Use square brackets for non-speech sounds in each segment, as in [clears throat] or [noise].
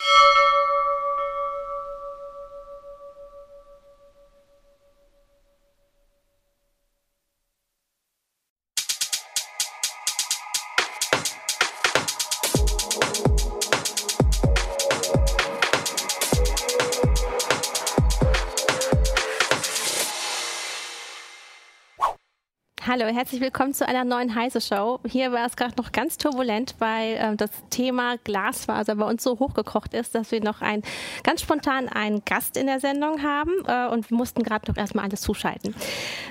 you Hallo, herzlich willkommen zu einer neuen Heise Show. Hier war es gerade noch ganz turbulent, weil äh, das Thema Glasfaser bei uns so hochgekocht ist, dass wir noch ein, ganz spontan einen Gast in der Sendung haben äh, und wir mussten gerade noch erstmal alles zuschalten.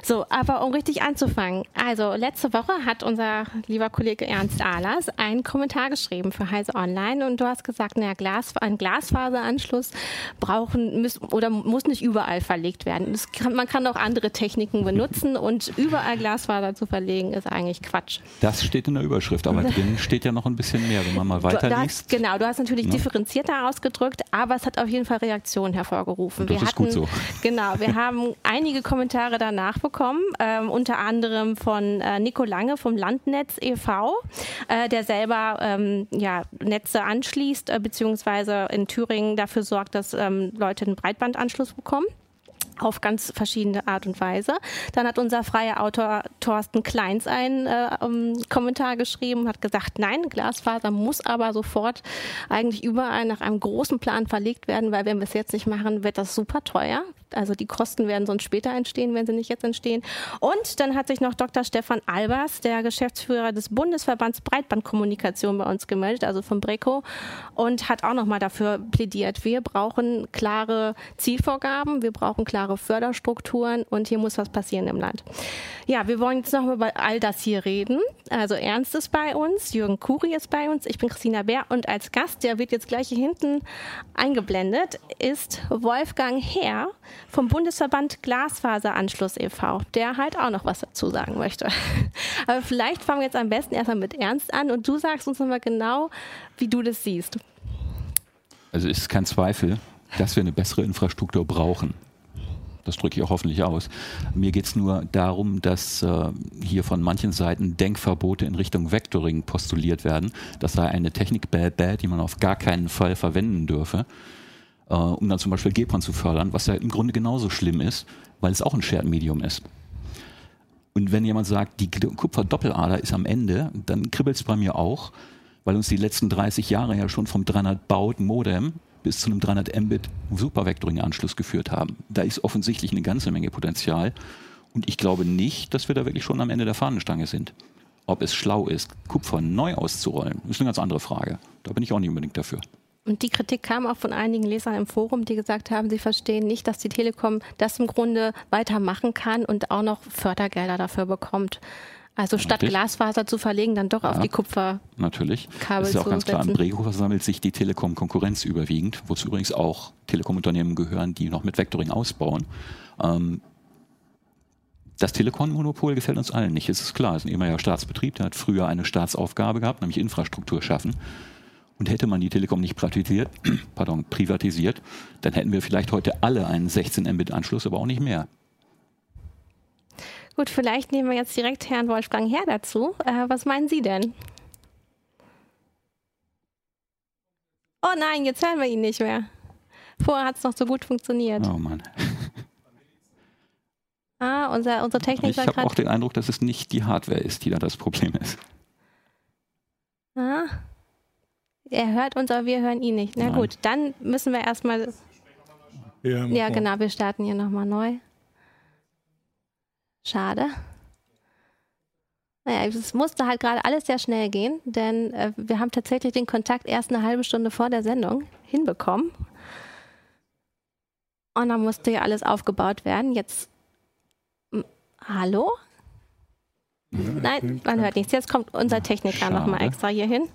So, aber um richtig anzufangen. Also, letzte Woche hat unser lieber Kollege Ernst Ahlers einen Kommentar geschrieben für Heise Online und du hast gesagt, naja, Glas, ein Glasfaseranschluss brauchen müssen oder muss nicht überall verlegt werden. Kann, man kann auch andere Techniken benutzen und überall Glasfaser Glasfaser zu verlegen, ist eigentlich Quatsch. Das steht in der Überschrift, aber [laughs] drin steht ja noch ein bisschen mehr, wenn man mal weiterliest. Genau, du hast natürlich ja. differenzierter ausgedrückt, aber es hat auf jeden Fall Reaktionen hervorgerufen. Und das wir ist hatten, gut so. Genau, wir [laughs] haben einige Kommentare danach bekommen, ähm, unter anderem von äh, Nico Lange vom Landnetz e.V., äh, der selber ähm, ja, Netze anschließt, äh, beziehungsweise in Thüringen dafür sorgt, dass ähm, Leute einen Breitbandanschluss bekommen auf ganz verschiedene Art und Weise. Dann hat unser freier Autor Thorsten Kleins einen äh, um, Kommentar geschrieben, hat gesagt, nein, Glasfaser muss aber sofort eigentlich überall nach einem großen Plan verlegt werden, weil wenn wir es jetzt nicht machen, wird das super teuer. Also die Kosten werden sonst später entstehen, wenn sie nicht jetzt entstehen. Und dann hat sich noch Dr. Stefan Albers, der Geschäftsführer des Bundesverbands Breitbandkommunikation bei uns gemeldet, also vom BRECO, und hat auch nochmal dafür plädiert. Wir brauchen klare Zielvorgaben, wir brauchen klare Förderstrukturen und hier muss was passieren im Land. Ja, wir wollen jetzt nochmal über all das hier reden. Also Ernst ist bei uns, Jürgen Kuri ist bei uns, ich bin Christina Bär und als Gast, der wird jetzt gleich hier hinten eingeblendet, ist Wolfgang Herr vom Bundesverband Glasfaseranschluss e.V., der halt auch noch was dazu sagen möchte. [laughs] Aber vielleicht fangen wir jetzt am besten erstmal mit Ernst an und du sagst uns nochmal genau, wie du das siehst. Also ist kein Zweifel, dass wir eine bessere Infrastruktur brauchen. Das drücke ich auch hoffentlich aus. Mir geht es nur darum, dass äh, hier von manchen Seiten Denkverbote in Richtung Vectoring postuliert werden. Das sei eine Technik bad, bad, die man auf gar keinen Fall verwenden dürfe äh, um dann zum Beispiel GPON zu fördern, was ja im Grunde genauso schlimm ist, weil es auch ein Shared Medium ist. Und wenn jemand sagt, die Kupferdoppellader ist am Ende, dann kribbelt es bei mir auch, weil uns die letzten 30 Jahre ja schon vom 300 Baud Modem bis zu einem 300 Mbit Supervectoring-Anschluss geführt haben. Da ist offensichtlich eine ganze Menge Potenzial. Und ich glaube nicht, dass wir da wirklich schon am Ende der Fahnenstange sind. Ob es schlau ist, Kupfer neu auszurollen, ist eine ganz andere Frage. Da bin ich auch nicht unbedingt dafür. Und die Kritik kam auch von einigen Lesern im Forum, die gesagt haben, sie verstehen nicht, dass die Telekom das im Grunde weitermachen kann und auch noch Fördergelder dafür bekommt. Also statt Richtig. Glasfaser zu verlegen, dann doch ja, auf die Kupferkabel Natürlich. Das ist ja auch ganz klar. Im Brego versammelt sich die Telekom-Konkurrenz überwiegend, wozu übrigens auch Telekom-Unternehmen gehören, die noch mit Vectoring ausbauen. Ähm, das Telekom-Monopol gefällt uns allen nicht, es ist klar. Es ist ein ehemaliger Staatsbetrieb, der hat früher eine Staatsaufgabe gehabt, nämlich Infrastruktur schaffen. Und hätte man die Telekom nicht privatisiert, [clears throat] pardon, privatisiert, dann hätten wir vielleicht heute alle einen 16 Mbit-Anschluss, aber auch nicht mehr. Gut, vielleicht nehmen wir jetzt direkt Herrn Wolfgang Herr dazu. Äh, was meinen Sie denn? Oh nein, jetzt hören wir ihn nicht mehr. Vorher hat es noch so gut funktioniert. Oh Mann. [laughs] Ah, unser, unser Techniker. Ich habe auch den Eindruck, dass es nicht die Hardware ist, die da das Problem ist. Ah. Er hört uns, aber wir hören ihn nicht. Na Nein. gut, dann müssen wir erstmal. Ja, ja genau, wir starten hier nochmal neu. Schade. Naja, es musste halt gerade alles sehr schnell gehen, denn äh, wir haben tatsächlich den Kontakt erst eine halbe Stunde vor der Sendung hinbekommen. Und dann musste ja alles aufgebaut werden. Jetzt. Hallo? Ja, Nein, man hört nichts. Jetzt kommt unser Techniker nochmal extra hier hin.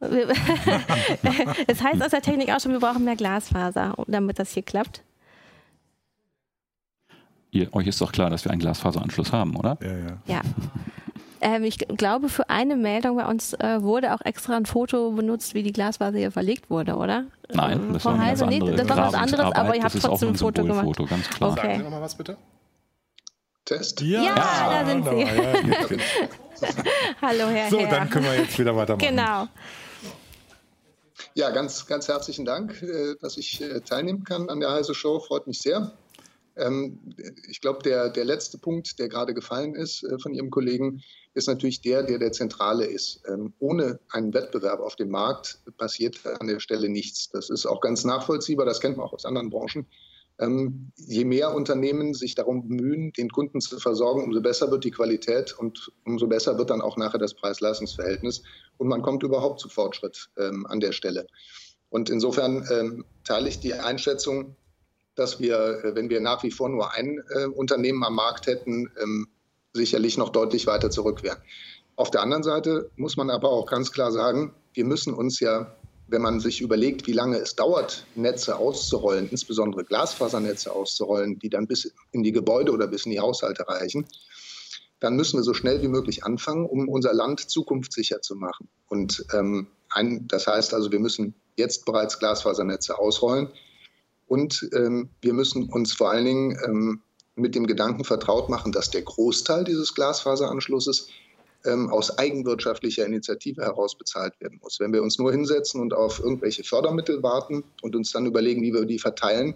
[laughs] es heißt aus der Technik auch schon, wir brauchen mehr Glasfaser, damit das hier klappt. Ihr, euch ist doch klar, dass wir einen Glasfaseranschluss haben, oder? Ja, ja. ja. Ähm, ich glaube, für eine Meldung bei uns äh, wurde auch extra ein Foto benutzt, wie die Glasfaser hier verlegt wurde, oder? Nein, das, war, Heise, nee, das war was anderes, aber ihr habt trotzdem ein Foto gemacht. Foto, ganz klar. Okay. Sagen Sie nochmal was bitte? Test? Ja, ja da sind Sie. Hallo, [laughs] Herr So, Herr. dann können wir jetzt wieder weitermachen. Genau. Ja, ganz, ganz herzlichen Dank, äh, dass ich äh, teilnehmen kann an der Heise Show. Freut mich sehr. Ähm, ich glaube, der, der letzte Punkt, der gerade gefallen ist äh, von Ihrem Kollegen, ist natürlich der, der der zentrale ist. Ähm, ohne einen Wettbewerb auf dem Markt passiert an der Stelle nichts. Das ist auch ganz nachvollziehbar, das kennt man auch aus anderen Branchen. Ähm, je mehr Unternehmen sich darum bemühen, den Kunden zu versorgen, umso besser wird die Qualität und umso besser wird dann auch nachher das Preis-Leistungs-Verhältnis. Und man kommt überhaupt zu Fortschritt ähm, an der Stelle. Und insofern ähm, teile ich die Einschätzung, dass wir, äh, wenn wir nach wie vor nur ein äh, Unternehmen am Markt hätten, ähm, sicherlich noch deutlich weiter zurück wären. Auf der anderen Seite muss man aber auch ganz klar sagen, wir müssen uns ja, wenn man sich überlegt, wie lange es dauert, Netze auszurollen, insbesondere Glasfasernetze auszurollen, die dann bis in die Gebäude oder bis in die Haushalte reichen, dann müssen wir so schnell wie möglich anfangen, um unser Land zukunftssicher zu machen. Und ähm, ein, das heißt also, wir müssen jetzt bereits Glasfasernetze ausrollen. Und ähm, wir müssen uns vor allen Dingen ähm, mit dem Gedanken vertraut machen, dass der Großteil dieses Glasfaseranschlusses ähm, aus eigenwirtschaftlicher Initiative heraus bezahlt werden muss. Wenn wir uns nur hinsetzen und auf irgendwelche Fördermittel warten und uns dann überlegen, wie wir die verteilen,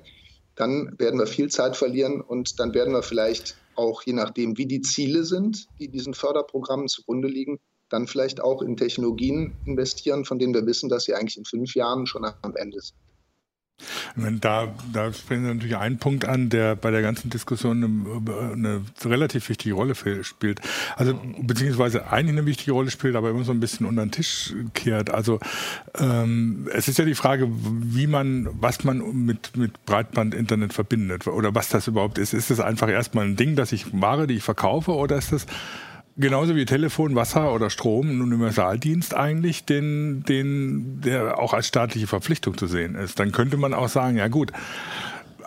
dann werden wir viel Zeit verlieren und dann werden wir vielleicht auch, je nachdem, wie die Ziele sind, die diesen Förderprogrammen zugrunde liegen, dann vielleicht auch in Technologien investieren, von denen wir wissen, dass sie eigentlich in fünf Jahren schon am Ende sind. Da, da sprechen Sie natürlich einen Punkt an, der bei der ganzen Diskussion eine, eine, relativ wichtige Rolle spielt. Also beziehungsweise eigentlich eine wichtige Rolle spielt, aber immer so ein bisschen unter den Tisch kehrt. Also ähm, es ist ja die Frage, wie man, was man mit, mit Breitbandinternet verbindet oder was das überhaupt ist. Ist es einfach erstmal ein Ding, das ich Ware, die ich verkaufe, oder ist das genauso wie Telefon, Wasser oder Strom ein Universaldienst eigentlich, den, den, der auch als staatliche Verpflichtung zu sehen ist. Dann könnte man auch sagen, ja gut,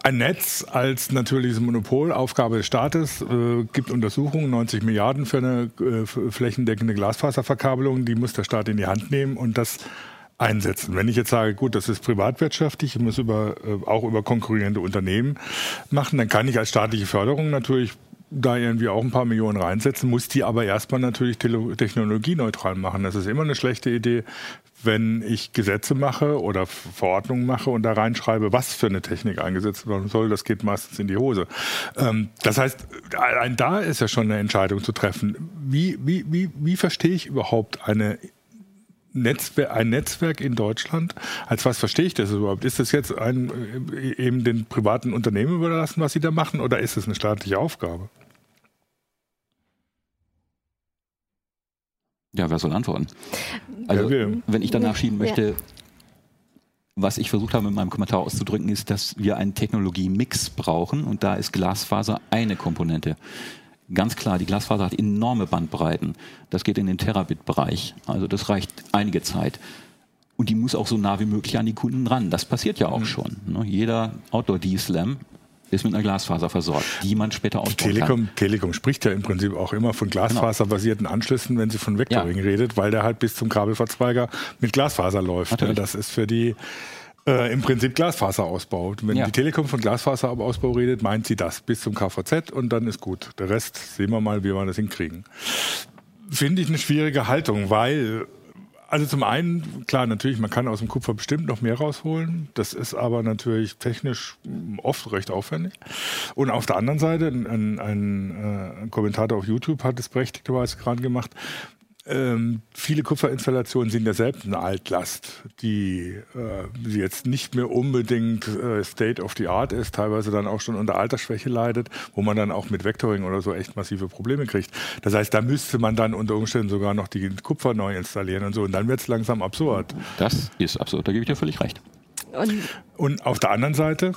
ein Netz als natürliches Monopol, Aufgabe des Staates, äh, gibt Untersuchungen, 90 Milliarden für eine äh, flächendeckende Glasfaserverkabelung, die muss der Staat in die Hand nehmen und das einsetzen. Wenn ich jetzt sage, gut, das ist privatwirtschaftlich, ich muss über, äh, auch über konkurrierende Unternehmen machen, dann kann ich als staatliche Förderung natürlich da irgendwie auch ein paar Millionen reinsetzen, muss die aber erstmal natürlich technologieneutral machen. Das ist immer eine schlechte Idee, wenn ich Gesetze mache oder Verordnungen mache und da reinschreibe, was für eine Technik eingesetzt werden soll. Das geht meistens in die Hose. Ähm, das heißt, allein da ist ja schon eine Entscheidung zu treffen. Wie, wie, wie, wie verstehe ich überhaupt eine Netzwer ein Netzwerk in Deutschland? Als was verstehe ich das überhaupt? Ist das jetzt ein, äh, eben den privaten Unternehmen überlassen, was sie da machen, oder ist es eine staatliche Aufgabe? Ja, wer soll antworten? Also, ja, wenn ich danach schieben möchte, ja. was ich versucht habe mit meinem Kommentar auszudrücken, ist, dass wir einen Technologie-Mix brauchen und da ist Glasfaser eine Komponente. Ganz klar, die Glasfaser hat enorme Bandbreiten. Das geht in den Terabit-Bereich. Also das reicht einige Zeit. Und die muss auch so nah wie möglich an die Kunden ran. Das passiert ja auch mhm. schon. Ne? Jeder Outdoor-D-Slam ist mit einer Glasfaser versorgt, die man später ausbauen Telekom, kann. Telekom spricht ja im Prinzip auch immer von glasfaserbasierten Anschlüssen, wenn sie von Vectoring ja. redet, weil der halt bis zum Kabelverzweiger mit Glasfaser läuft. Natürlich. Das ist für die äh, im Prinzip Glasfaserausbau. Wenn ja. die Telekom von Glasfaserausbau redet, meint sie das bis zum KVZ und dann ist gut. Der Rest sehen wir mal, wie wir das hinkriegen. Finde ich eine schwierige Haltung, weil also zum einen, klar, natürlich, man kann aus dem Kupfer bestimmt noch mehr rausholen. Das ist aber natürlich technisch oft recht aufwendig. Und auf der anderen Seite, ein, ein, ein, äh, Kommentator auf YouTube hat es berechtigterweise gerade gemacht, ähm, viele Kupferinstallationen sind ja selbst eine Altlast, die äh, jetzt nicht mehr unbedingt äh, State of the Art ist, teilweise dann auch schon unter Altersschwäche leidet, wo man dann auch mit Vectoring oder so echt massive Probleme kriegt. Das heißt, da müsste man dann unter Umständen sogar noch die Kupfer neu installieren und so. Und dann wird es langsam absurd. Das ist absurd, da gebe ich dir völlig recht. Und, und auf der anderen Seite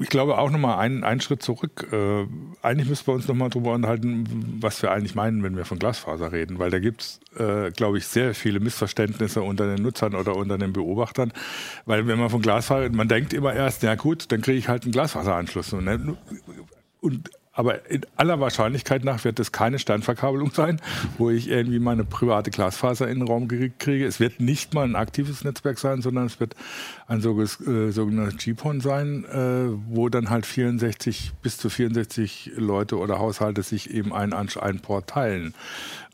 Ich glaube auch nochmal einen, einen Schritt zurück. Äh, eigentlich müssen wir uns nochmal drüber unterhalten, was wir eigentlich meinen, wenn wir von Glasfaser reden, weil da gibt es, äh, glaube ich, sehr viele Missverständnisse unter den Nutzern oder unter den Beobachtern. Weil wenn man von Glasfaser, man denkt immer erst, ja gut, dann kriege ich halt einen Glasfaseranschluss. Und, ne? und aber in aller Wahrscheinlichkeit nach wird es keine Sternverkabelung sein, wo ich irgendwie meine private Glasfaser in den Raum kriege. Es wird nicht mal ein aktives Netzwerk sein, sondern es wird ein äh, sogenanntes GPON sein, äh, wo dann halt 64 bis zu 64 Leute oder Haushalte sich eben einen, einen Port teilen.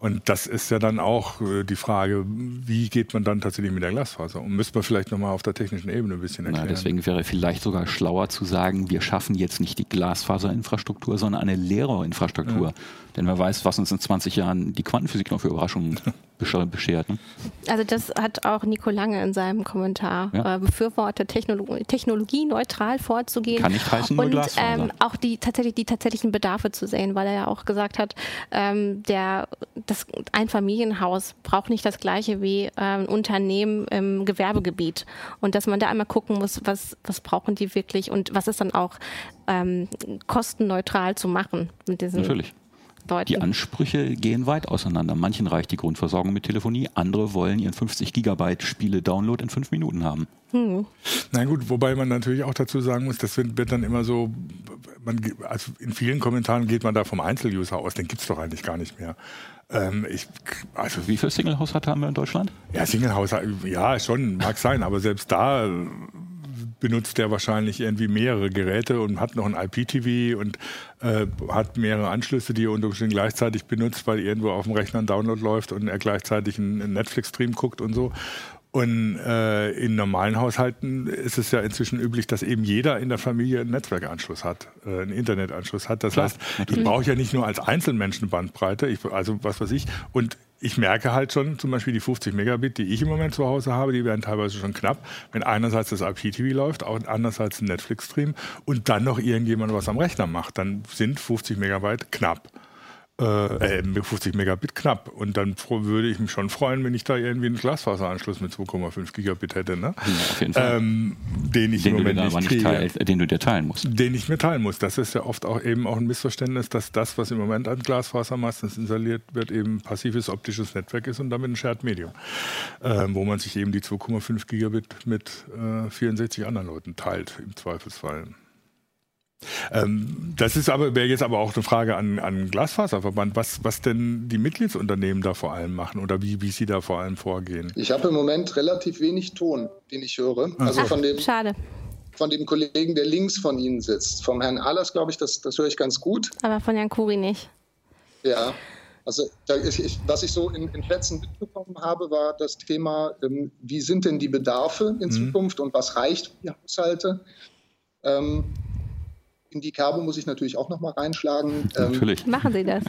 Und das ist ja dann auch äh, die Frage, wie geht man dann tatsächlich mit der Glasfaser? Und müssen wir vielleicht nochmal auf der technischen Ebene ein bisschen erklären. Na, deswegen wäre vielleicht sogar schlauer zu sagen, wir schaffen jetzt nicht die Glasfaserinfrastruktur, sondern eine Lehrerinfrastruktur. Ja. Denn wer weiß, was uns in 20 Jahren die Quantenphysik noch für Überraschungen [laughs] beschert. Ne? Also das hat auch Nico Lange in seinem Kommentar ja. äh, befürwortet, Technolo Technologie neutral vorzugehen. Kann nicht heißen, und ähm, auch die tatsächlich die tatsächlichen Bedarfe zu sehen, weil er ja auch gesagt hat, ähm, der das ein Familienhaus braucht nicht das gleiche wie ähm, Unternehmen im Gewerbegebiet und dass man da einmal gucken muss, was was brauchen die wirklich und was ist dann auch ähm, kostenneutral zu machen mit diesen Natürlich. Leuten. Die Ansprüche gehen weit auseinander. Manchen reicht die Grundversorgung mit Telefonie, andere wollen ihren 50 Gigabyte Spiele-Download in fünf Minuten haben. Hm. Na gut, wobei man natürlich auch dazu sagen muss, das wird, dann immer so, man, also in vielen Kommentaren geht man da vom Einzeluser aus, den gibt es doch eigentlich gar nicht mehr. Ähm, ich, also Wie viele Single-Haushalte haben wir in Deutschland? Ja, Single-Haushalte, ja, schon, mag sein, aber selbst da benutzt er wahrscheinlich irgendwie mehrere Geräte und hat noch ein IPTV und äh, hat mehrere Anschlüsse, die er unter Umständen gleichzeitig benutzt, weil irgendwo auf dem Rechner ein Download läuft und er gleichzeitig einen Netflix-Stream guckt und so. Und äh, in normalen Haushalten ist es ja inzwischen üblich, dass eben jeder in der Familie einen Netzwerkanschluss hat, äh, einen Internetanschluss hat. Das Klar, heißt, natürlich. ich brauche ja nicht nur als Einzelmenschen Bandbreite, ich, also was weiß ich. Und ich merke halt schon, zum Beispiel die 50 Megabit, die ich im Moment zu Hause habe, die werden teilweise schon knapp, wenn einerseits das IPTV läuft, auch andererseits ein Netflix-Stream und dann noch irgendjemand was am Rechner macht, dann sind 50 Megabyte knapp äh, 50 Megabit knapp. Und dann würde ich mich schon freuen, wenn ich da irgendwie einen Glasfaseranschluss mit 2,5 Gigabit hätte. Ne? Ja, auf jeden Fall. Ähm, den ich den im Moment nicht, nicht teil, den du dir teilen musst. Den ich mir teilen muss. Das ist ja oft auch eben auch ein Missverständnis, dass das, was im Moment an Glasfaser meistens installiert wird, eben passives optisches Netzwerk ist und damit ein Shared Medium, äh, wo man sich eben die 2,5 Gigabit mit äh, 64 anderen Leuten teilt, im Zweifelsfall. Ähm, das ist aber, wäre jetzt aber auch eine Frage an, an Glasfaserverband, was, was denn die Mitgliedsunternehmen da vor allem machen oder wie, wie sie da vor allem vorgehen. Ich habe im Moment relativ wenig Ton, den ich höre. Also Ach, von dem, schade. Von dem Kollegen, der links von Ihnen sitzt. Vom Herrn Ahlers, glaube ich, das, das höre ich ganz gut. Aber von Herrn Kuri nicht. Ja, also ich, was ich so in, in Plätzen mitbekommen habe, war das Thema, ähm, wie sind denn die Bedarfe in mhm. Zukunft und was reicht für die Haushalte? Ähm, in die Kerbe muss ich natürlich auch noch mal reinschlagen. Ähm, natürlich. Ähm, Machen Sie das.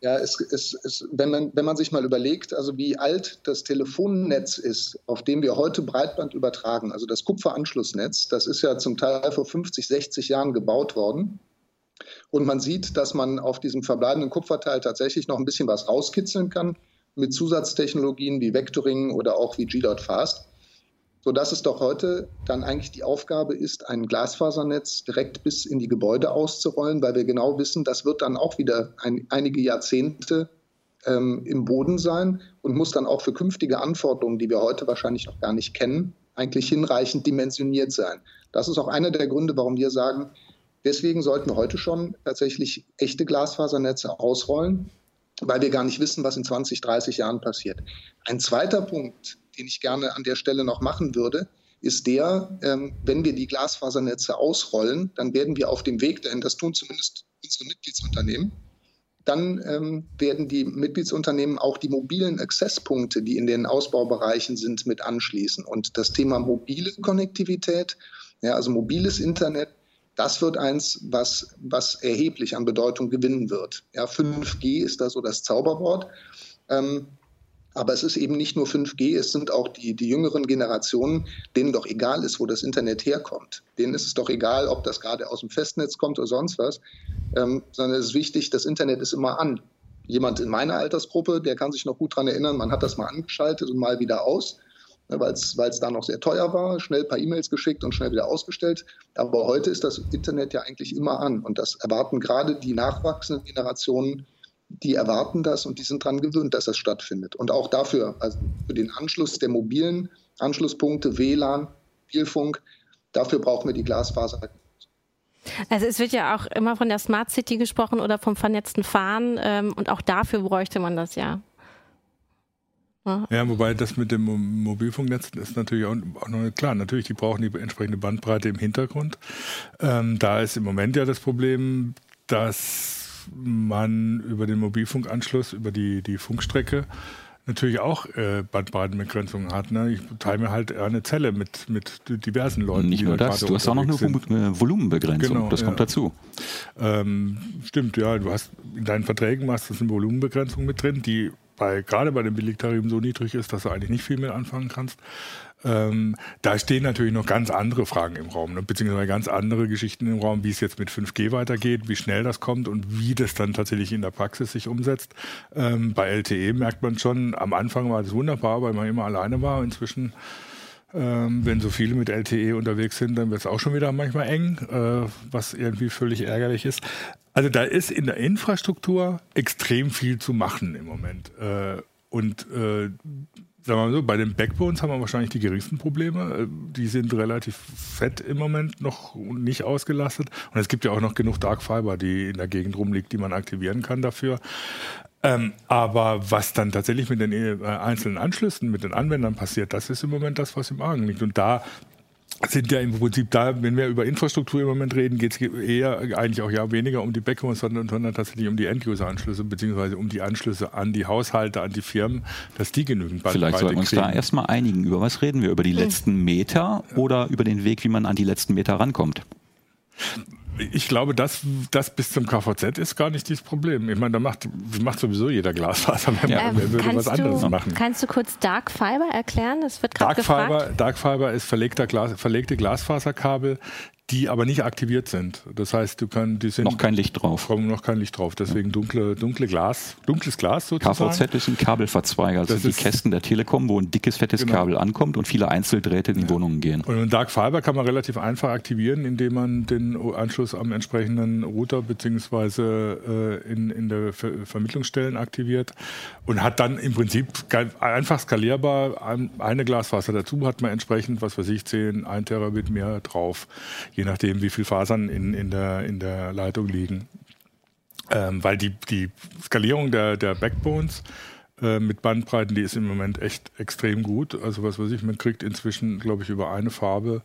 Ja, es, es, es, wenn, man, wenn man sich mal überlegt, also wie alt das Telefonnetz ist, auf dem wir heute Breitband übertragen, also das Kupferanschlussnetz, das ist ja zum Teil vor 50, 60 Jahren gebaut worden. Und man sieht, dass man auf diesem verbleibenden Kupferteil tatsächlich noch ein bisschen was rauskitzeln kann mit Zusatztechnologien wie Vectoring oder auch wie G.Fast sodass es doch heute dann eigentlich die Aufgabe ist, ein Glasfasernetz direkt bis in die Gebäude auszurollen, weil wir genau wissen, das wird dann auch wieder ein, einige Jahrzehnte ähm, im Boden sein und muss dann auch für künftige Anforderungen, die wir heute wahrscheinlich noch gar nicht kennen, eigentlich hinreichend dimensioniert sein. Das ist auch einer der Gründe, warum wir sagen, deswegen sollten wir heute schon tatsächlich echte Glasfasernetze ausrollen, weil wir gar nicht wissen, was in 20, 30 Jahren passiert. Ein zweiter Punkt, den ich gerne an der Stelle noch machen würde, ist der, ähm, wenn wir die Glasfasernetze ausrollen, dann werden wir auf dem Weg dahin, das tun zumindest unsere Mitgliedsunternehmen, dann ähm, werden die Mitgliedsunternehmen auch die mobilen Accesspunkte, die in den Ausbaubereichen sind, mit anschließen. Und das Thema mobile Konnektivität, ja, also mobiles Internet, das wird eins, was, was erheblich an Bedeutung gewinnen wird. Ja, 5G ist da so das Zauberwort. Ähm, aber es ist eben nicht nur 5G, es sind auch die, die jüngeren Generationen, denen doch egal ist, wo das Internet herkommt. Denen ist es doch egal, ob das gerade aus dem Festnetz kommt oder sonst was, ähm, sondern es ist wichtig, das Internet ist immer an. Jemand in meiner Altersgruppe, der kann sich noch gut daran erinnern, man hat das mal angeschaltet und mal wieder aus. Ne, weil es da noch sehr teuer war, schnell ein paar E-Mails geschickt und schnell wieder ausgestellt. Aber heute ist das Internet ja eigentlich immer an und das erwarten gerade die nachwachsenden Generationen, die erwarten das und die sind daran gewöhnt, dass das stattfindet. Und auch dafür, also für den Anschluss der mobilen Anschlusspunkte, WLAN, Mobilfunk, dafür brauchen wir die Glasfaser also es wird ja auch immer von der Smart City gesprochen oder vom vernetzten Fahren ähm, und auch dafür bräuchte man das ja. Ja, wobei das mit dem Mobilfunknetz ist natürlich auch, auch noch klar. Natürlich, die brauchen die entsprechende Bandbreite im Hintergrund. Ähm, da ist im Moment ja das Problem, dass man über den Mobilfunkanschluss, über die, die Funkstrecke, natürlich auch äh, Bandbreitenbegrenzungen hat. Ne? Ich teile mir halt eine Zelle mit, mit diversen Leuten. Nicht nur das, du hast auch noch eine sind. Äh, Volumenbegrenzung, genau, das kommt ja. dazu. Ähm, stimmt, ja, du hast in deinen Verträgen hast du eine Volumenbegrenzung mit drin, die bei, gerade bei den Billigtarifen so niedrig ist, dass du eigentlich nicht viel mit anfangen kannst. Ähm, da stehen natürlich noch ganz andere Fragen im Raum, ne? beziehungsweise ganz andere Geschichten im Raum, wie es jetzt mit 5G weitergeht, wie schnell das kommt und wie das dann tatsächlich in der Praxis sich umsetzt. Ähm, bei LTE merkt man schon, am Anfang war das wunderbar, weil man immer alleine war. Inzwischen ähm, wenn so viele mit LTE unterwegs sind, dann wird es auch schon wieder manchmal eng, äh, was irgendwie völlig ärgerlich ist. Also da ist in der Infrastruktur extrem viel zu machen im Moment. Äh, und äh, sagen wir mal so, bei den Backbones haben wir wahrscheinlich die geringsten Probleme. Äh, die sind relativ fett im Moment noch nicht ausgelastet. Und es gibt ja auch noch genug Dark Fiber, die in der Gegend rumliegt, die man aktivieren kann dafür. Ähm, aber was dann tatsächlich mit den äh, einzelnen Anschlüssen, mit den Anwendern passiert, das ist im Moment das, was im Argen liegt. Und da sind ja im Prinzip da, wenn wir über Infrastruktur im Moment reden, geht es eher eigentlich auch ja weniger um die Backbones, sondern, sondern tatsächlich um die End-User-Anschlüsse, beziehungsweise um die Anschlüsse an die Haushalte, an die Firmen, dass die genügend Bandbreite Vielleicht sollten wir uns kriegen. da erstmal einigen. Über was reden wir? Über die hm. letzten Meter oder über den Weg, wie man an die letzten Meter rankommt? Ich glaube, das, das bis zum KVZ ist gar nicht das Problem. Ich meine, da macht, macht sowieso jeder Glasfaser, wenn ja. wer würde was anderes du, machen. Kannst du kurz Dark Fiber erklären? Das wird gerade gefragt. Fiber, Dark Fiber ist verlegter Glas, verlegte Glasfaserkabel, die aber nicht aktiviert sind. Das heißt, du kannst, die sind noch kein Licht drauf. Noch kein Licht drauf. Deswegen dunkle, dunkle Glas, dunkles Glas sozusagen. KVZ ist ein Kabelverzweiger, also das die Kästen der Telekom, wo ein dickes fettes genau. Kabel ankommt und viele Einzeldrähte in die ja. Wohnungen gehen. Und ein Dark Fiber kann man relativ einfach aktivieren, indem man den Anschluss am entsprechenden Router beziehungsweise äh, in, in der Ver Vermittlungsstellen aktiviert und hat dann im Prinzip einfach skalierbar eine Glasfaser dazu, hat man entsprechend, was weiß ich, 10, 1 Terabit mehr drauf je nachdem, wie viele Fasern in, in, der, in der Leitung liegen. Ähm, weil die, die Skalierung der, der Backbones äh, mit Bandbreiten, die ist im Moment echt extrem gut. Also was weiß ich, man kriegt inzwischen, glaube ich, über eine Farbe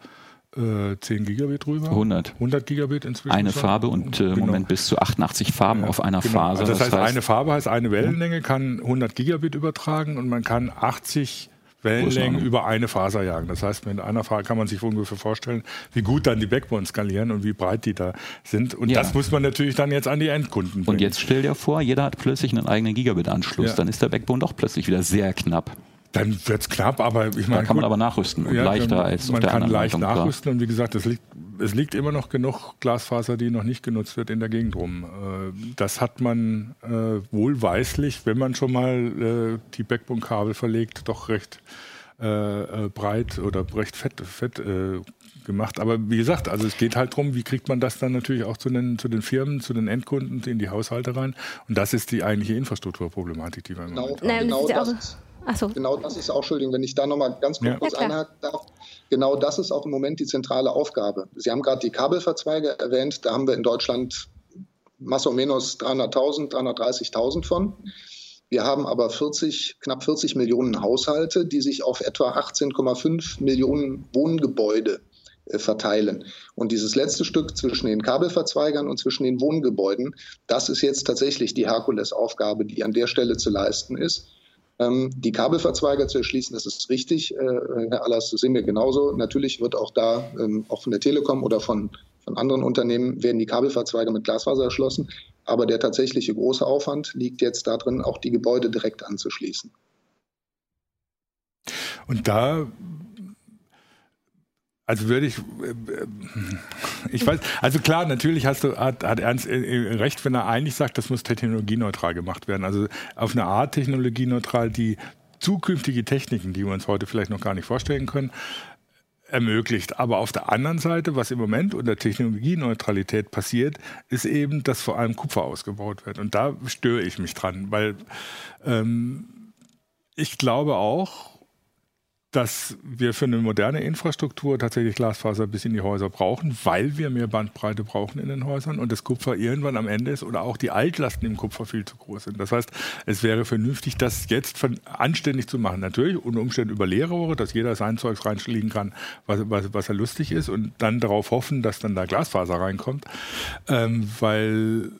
äh, 10 Gigabit rüber. 100. 100 Gigabit inzwischen. Eine. Farbe und äh, im genau. Moment bis zu 88 Farben ja, auf einer genau. Faser. Also das, das heißt, heißt, eine Farbe heißt eine Wellenlänge, kann 100 Gigabit übertragen und man kann 80 Wellenlängen über eine Faser jagen. Das heißt, mit einer Faser kann man sich ungefähr vorstellen, wie gut dann die Backbones skalieren und wie breit die da sind. Und ja. das muss man natürlich dann jetzt an die Endkunden bringen. Und jetzt stell dir vor, jeder hat plötzlich einen eigenen Gigabit-Anschluss. Ja. Dann ist der Backbone doch plötzlich wieder sehr knapp. Dann wird es knapp, aber ich meine. Da kann man aber nachrüsten und ja, leichter als Man kann leicht Leitung, nachrüsten klar. und wie gesagt, es liegt, es liegt immer noch genug Glasfaser, die noch nicht genutzt wird in der Gegend rum. Äh, das hat man äh, wohlweislich, wenn man schon mal äh, die Backbone-Kabel verlegt, doch recht äh, breit oder recht fett, fett äh, gemacht. Aber wie gesagt, also es geht halt darum, wie kriegt man das dann natürlich auch zu den, zu den Firmen, zu den Endkunden, in die Haushalte rein. Und das ist die eigentliche Infrastrukturproblematik, die wir im genau, Moment haben. Genau, das, so. Genau das ist auch, Entschuldigung, wenn ich da nochmal ganz kurz ja. einhaken darf. Genau das ist auch im Moment die zentrale Aufgabe. Sie haben gerade die Kabelverzweige erwähnt, da haben wir in Deutschland más o menos 300.000, 330.000 von. Wir haben aber 40, knapp 40 Millionen Haushalte, die sich auf etwa 18,5 Millionen Wohngebäude äh, verteilen. Und dieses letzte Stück zwischen den Kabelverzweigern und zwischen den Wohngebäuden, das ist jetzt tatsächlich die Herkulesaufgabe, die an der Stelle zu leisten ist. Ähm, die Kabelverzweiger zu erschließen, das ist richtig, äh, Herr Allers, das sehen wir genauso. Natürlich wird auch da, ähm, auch von der Telekom oder von, von anderen Unternehmen, werden die Kabelverzweiger mit Glasfaser erschlossen. Aber der tatsächliche große Aufwand liegt jetzt darin, auch die Gebäude direkt anzuschließen. Und da also würde ich, äh, ich weiß, also klar, natürlich hast du, hat, hat Ernst äh, recht, wenn er eigentlich sagt, das muss technologieneutral gemacht werden. Also auf eine Art technologieneutral, die zukünftige Techniken, die wir uns heute vielleicht noch gar nicht vorstellen können, ermöglicht. Aber auf der anderen Seite, was im Moment unter Technologieneutralität passiert, ist eben, dass vor allem Kupfer ausgebaut wird. Und da störe ich mich dran, weil ähm, ich glaube auch, dass wir für eine moderne Infrastruktur tatsächlich Glasfaser bis in die Häuser brauchen, weil wir mehr Bandbreite brauchen in den Häusern und das Kupfer irgendwann am Ende ist oder auch die Altlasten im Kupfer viel zu groß sind. Das heißt, es wäre vernünftig, das jetzt anständig zu machen. Natürlich unter Umständen über Leerrohre, dass jeder sein Zeugs reinschlägen kann, was, was, was, er lustig ist und dann darauf hoffen, dass dann da Glasfaser reinkommt, ähm, weil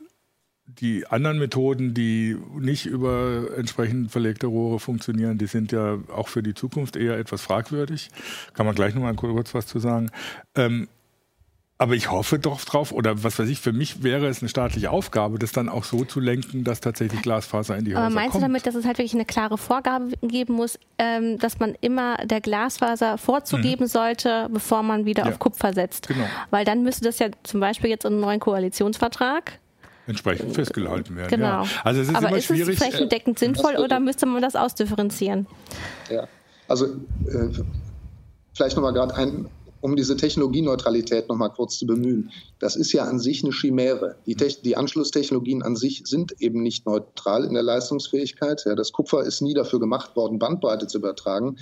die anderen Methoden, die nicht über entsprechend verlegte Rohre funktionieren, die sind ja auch für die Zukunft eher etwas fragwürdig. Kann man gleich noch mal kurz was zu sagen. Ähm, aber ich hoffe doch drauf, oder was weiß ich, für mich wäre es eine staatliche Aufgabe, das dann auch so zu lenken, dass tatsächlich Glasfaser in die Häuser Aber meinst kommt. du damit, dass es halt wirklich eine klare Vorgabe geben muss, ähm, dass man immer der Glasfaser vorzugeben mhm. sollte, bevor man wieder ja. auf Kupfer setzt? Genau. Weil dann müsste das ja zum Beispiel jetzt im neuen Koalitionsvertrag entsprechend festgehalten werden. Genau. Ja. Also es ist Aber immer ist schwierig. es flächendeckend äh, sinnvoll oder müsste man das ausdifferenzieren? Ja, also äh, vielleicht nochmal gerade ein, um diese Technologieneutralität nochmal kurz zu bemühen. Das ist ja an sich eine Chimäre. Die, die, Anschlusstechnologien an sich sind eben nicht neutral in der Leistungsfähigkeit. Ja, das Kupfer ist nie dafür gemacht worden, Bandbreite zu übertragen,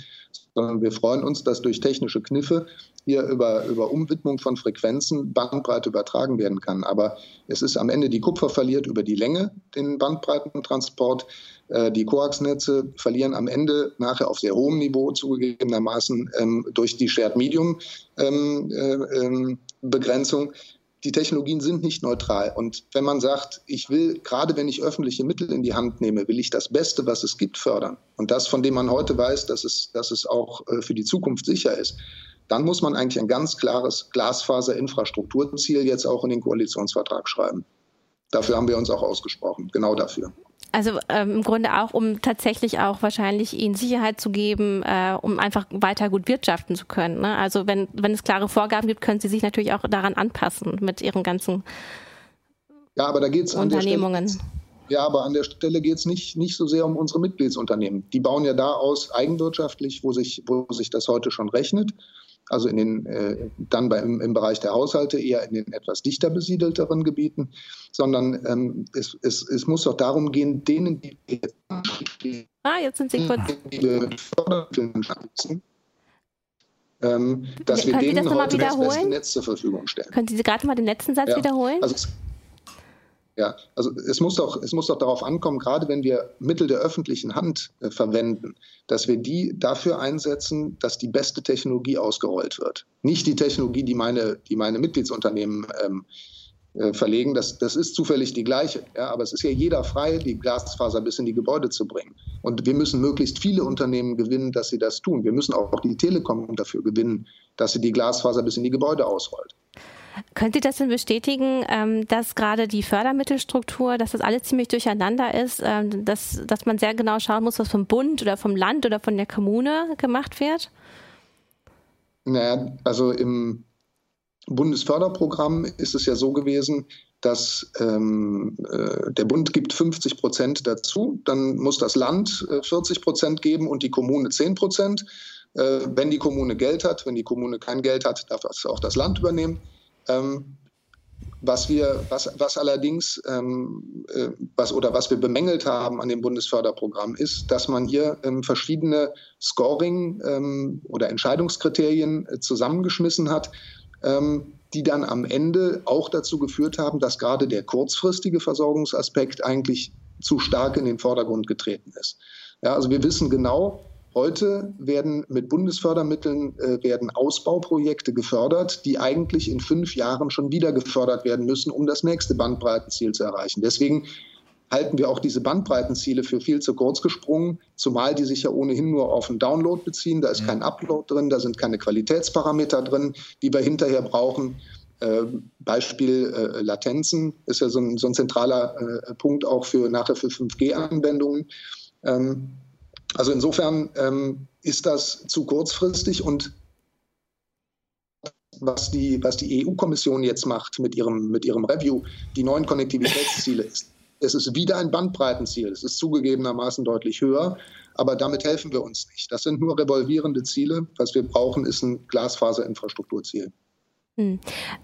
sondern wir freuen uns, dass durch technische Kniffe hier über, über Umwidmung von Frequenzen Bandbreite übertragen werden kann. Aber es ist am Ende, die Kupfer verliert über die Länge den Bandbreitentransport. Äh, die Koaxnetze verlieren am Ende nachher auf sehr hohem Niveau zugegebenermaßen ähm, durch die Shared Medium ähm, äh, ähm, Begrenzung. Die Technologien sind nicht neutral. Und wenn man sagt, ich will, gerade wenn ich öffentliche Mittel in die Hand nehme, will ich das Beste, was es gibt, fördern. Und das, von dem man heute weiß, dass es, dass es auch äh, für die Zukunft sicher ist dann muss man eigentlich ein ganz klares Glasfaser-Infrastrukturziel jetzt auch in den Koalitionsvertrag schreiben. Dafür haben wir uns auch ausgesprochen, genau dafür. Also ähm, im Grunde auch, um tatsächlich auch wahrscheinlich ihnen Sicherheit zu geben, äh, um einfach weiter gut wirtschaften zu können. Ne? Also wenn, wenn es klare Vorgaben gibt, können sie sich natürlich auch daran anpassen mit ihren ganzen ja, aber da geht's Unternehmungen. An der Stelle, ja, aber an der Stelle geht es nicht, nicht so sehr um unsere Mitgliedsunternehmen. Die bauen ja da aus eigenwirtschaftlich, wo sich, wo sich das heute schon rechnet also in den, äh, dann bei, im, im, Bereich der Haushalte eher in den etwas dichter besiedelteren Gebieten, sondern ähm, es, es, es muss doch darum gehen, denen, die ah, jetzt sind Sie kurz. Ähm, dass wir denen heute das beste Netz zur Verfügung stellen. Können Sie gerade mal den letzten Satz ja, wiederholen? Also ja, also es muss doch, es muss doch darauf ankommen, gerade wenn wir Mittel der öffentlichen Hand äh, verwenden, dass wir die dafür einsetzen, dass die beste Technologie ausgerollt wird. Nicht die Technologie, die meine, die meine Mitgliedsunternehmen ähm, äh, verlegen. Das, das ist zufällig die gleiche. Ja, aber es ist ja jeder frei, die Glasfaser bis in die Gebäude zu bringen. Und wir müssen möglichst viele Unternehmen gewinnen, dass sie das tun. Wir müssen auch die Telekom dafür gewinnen, dass sie die Glasfaser bis in die Gebäude ausrollt. Können Sie das denn bestätigen, ähm, dass gerade die Fördermittelstruktur, dass das alles ziemlich durcheinander ist, ähm, dass, dass man sehr genau schauen muss, was vom Bund oder vom Land oder von der Kommune gemacht wird? Naja, also im Bundesförderprogramm ist es ja so gewesen, dass ähm, äh, der Bund gibt 50 Prozent dazu, dann muss das Land äh, 40 Prozent geben und die Kommune 10 Prozent. Äh, wenn die Kommune Geld hat, wenn die Kommune kein Geld hat, darf das auch das Land übernehmen. Ähm, was wir, was, was allerdings, ähm, äh, was oder was wir bemängelt haben an dem Bundesförderprogramm ist, dass man hier ähm, verschiedene Scoring ähm, oder Entscheidungskriterien äh, zusammengeschmissen hat, ähm, die dann am Ende auch dazu geführt haben, dass gerade der kurzfristige Versorgungsaspekt eigentlich zu stark in den Vordergrund getreten ist. Ja, also wir wissen genau, Heute werden mit Bundesfördermitteln äh, werden Ausbauprojekte gefördert, die eigentlich in fünf Jahren schon wieder gefördert werden müssen, um das nächste Bandbreitenziel zu erreichen. Deswegen halten wir auch diese Bandbreitenziele für viel zu kurz gesprungen, zumal die sich ja ohnehin nur auf den Download beziehen. Da ist kein Upload drin, da sind keine Qualitätsparameter drin, die wir hinterher brauchen. Äh, Beispiel äh, Latenzen ist ja so ein, so ein zentraler äh, Punkt auch für nachher für 5G-Anwendungen. Ähm, also insofern ähm, ist das zu kurzfristig und was die, was die EU-Kommission jetzt macht mit ihrem, mit ihrem Review, die neuen Konnektivitätsziele [laughs] ist. Es ist wieder ein Bandbreitenziel. Es ist zugegebenermaßen deutlich höher, Aber damit helfen wir uns nicht. Das sind nur revolvierende Ziele. Was wir brauchen, ist ein Glasfaserinfrastrukturziel. Hm.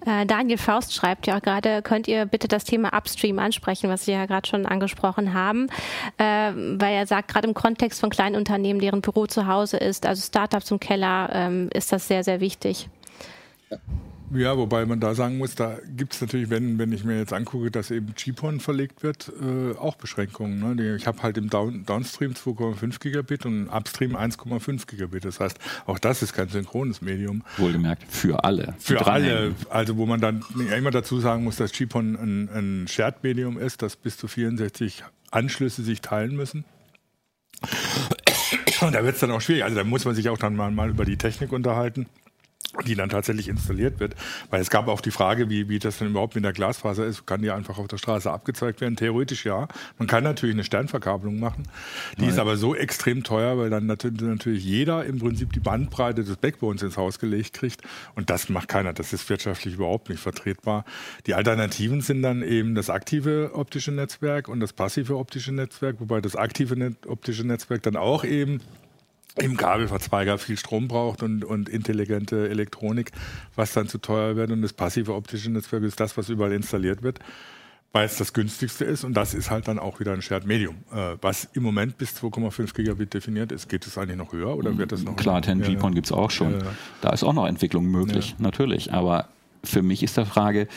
Äh, Daniel Faust schreibt ja gerade, könnt ihr bitte das Thema Upstream ansprechen, was Sie ja gerade schon angesprochen haben, äh, weil er sagt, gerade im Kontext von kleinen Unternehmen, deren Büro zu Hause ist, also Startups im Keller, ähm, ist das sehr, sehr wichtig. Ja. Ja, wobei man da sagen muss, da gibt es natürlich, wenn, wenn ich mir jetzt angucke, dass eben GPON verlegt wird, äh, auch Beschränkungen. Ne? Ich habe halt im Down, Downstream 2,5 Gigabit und im Upstream 1,5 Gigabit. Das heißt, auch das ist kein synchrones Medium. Wohlgemerkt, für alle. Für alle. Also wo man dann immer dazu sagen muss, dass GPON ein, ein Shared-Medium ist, das bis zu 64 Anschlüsse sich teilen müssen. Und da wird es dann auch schwierig. Also da muss man sich auch dann mal, mal über die Technik unterhalten die dann tatsächlich installiert wird. Weil es gab auch die Frage, wie, wie das denn überhaupt mit der Glasfaser ist. Kann die einfach auf der Straße abgezeigt werden? Theoretisch ja. Man kann natürlich eine Sternverkabelung machen. Die Nein. ist aber so extrem teuer, weil dann natürlich jeder im Prinzip die Bandbreite des Backbones ins Haus gelegt kriegt. Und das macht keiner. Das ist wirtschaftlich überhaupt nicht vertretbar. Die Alternativen sind dann eben das aktive optische Netzwerk und das passive optische Netzwerk, wobei das aktive optische Netzwerk dann auch eben im Kabelverzweiger viel Strom braucht und, und intelligente Elektronik, was dann zu teuer wird. Und das passive optische Netzwerk ist das, was überall installiert wird, weil es das günstigste ist. Und das ist halt dann auch wieder ein Shared Medium. Äh, was im Moment bis 2,5 Gigabit definiert ist, geht es eigentlich noch höher oder wird das noch? Klar, 10 ja, GPON gibt es auch schon. Ja, Da ist auch noch Entwicklung möglich, ja. natürlich. Aber für mich ist der Frage,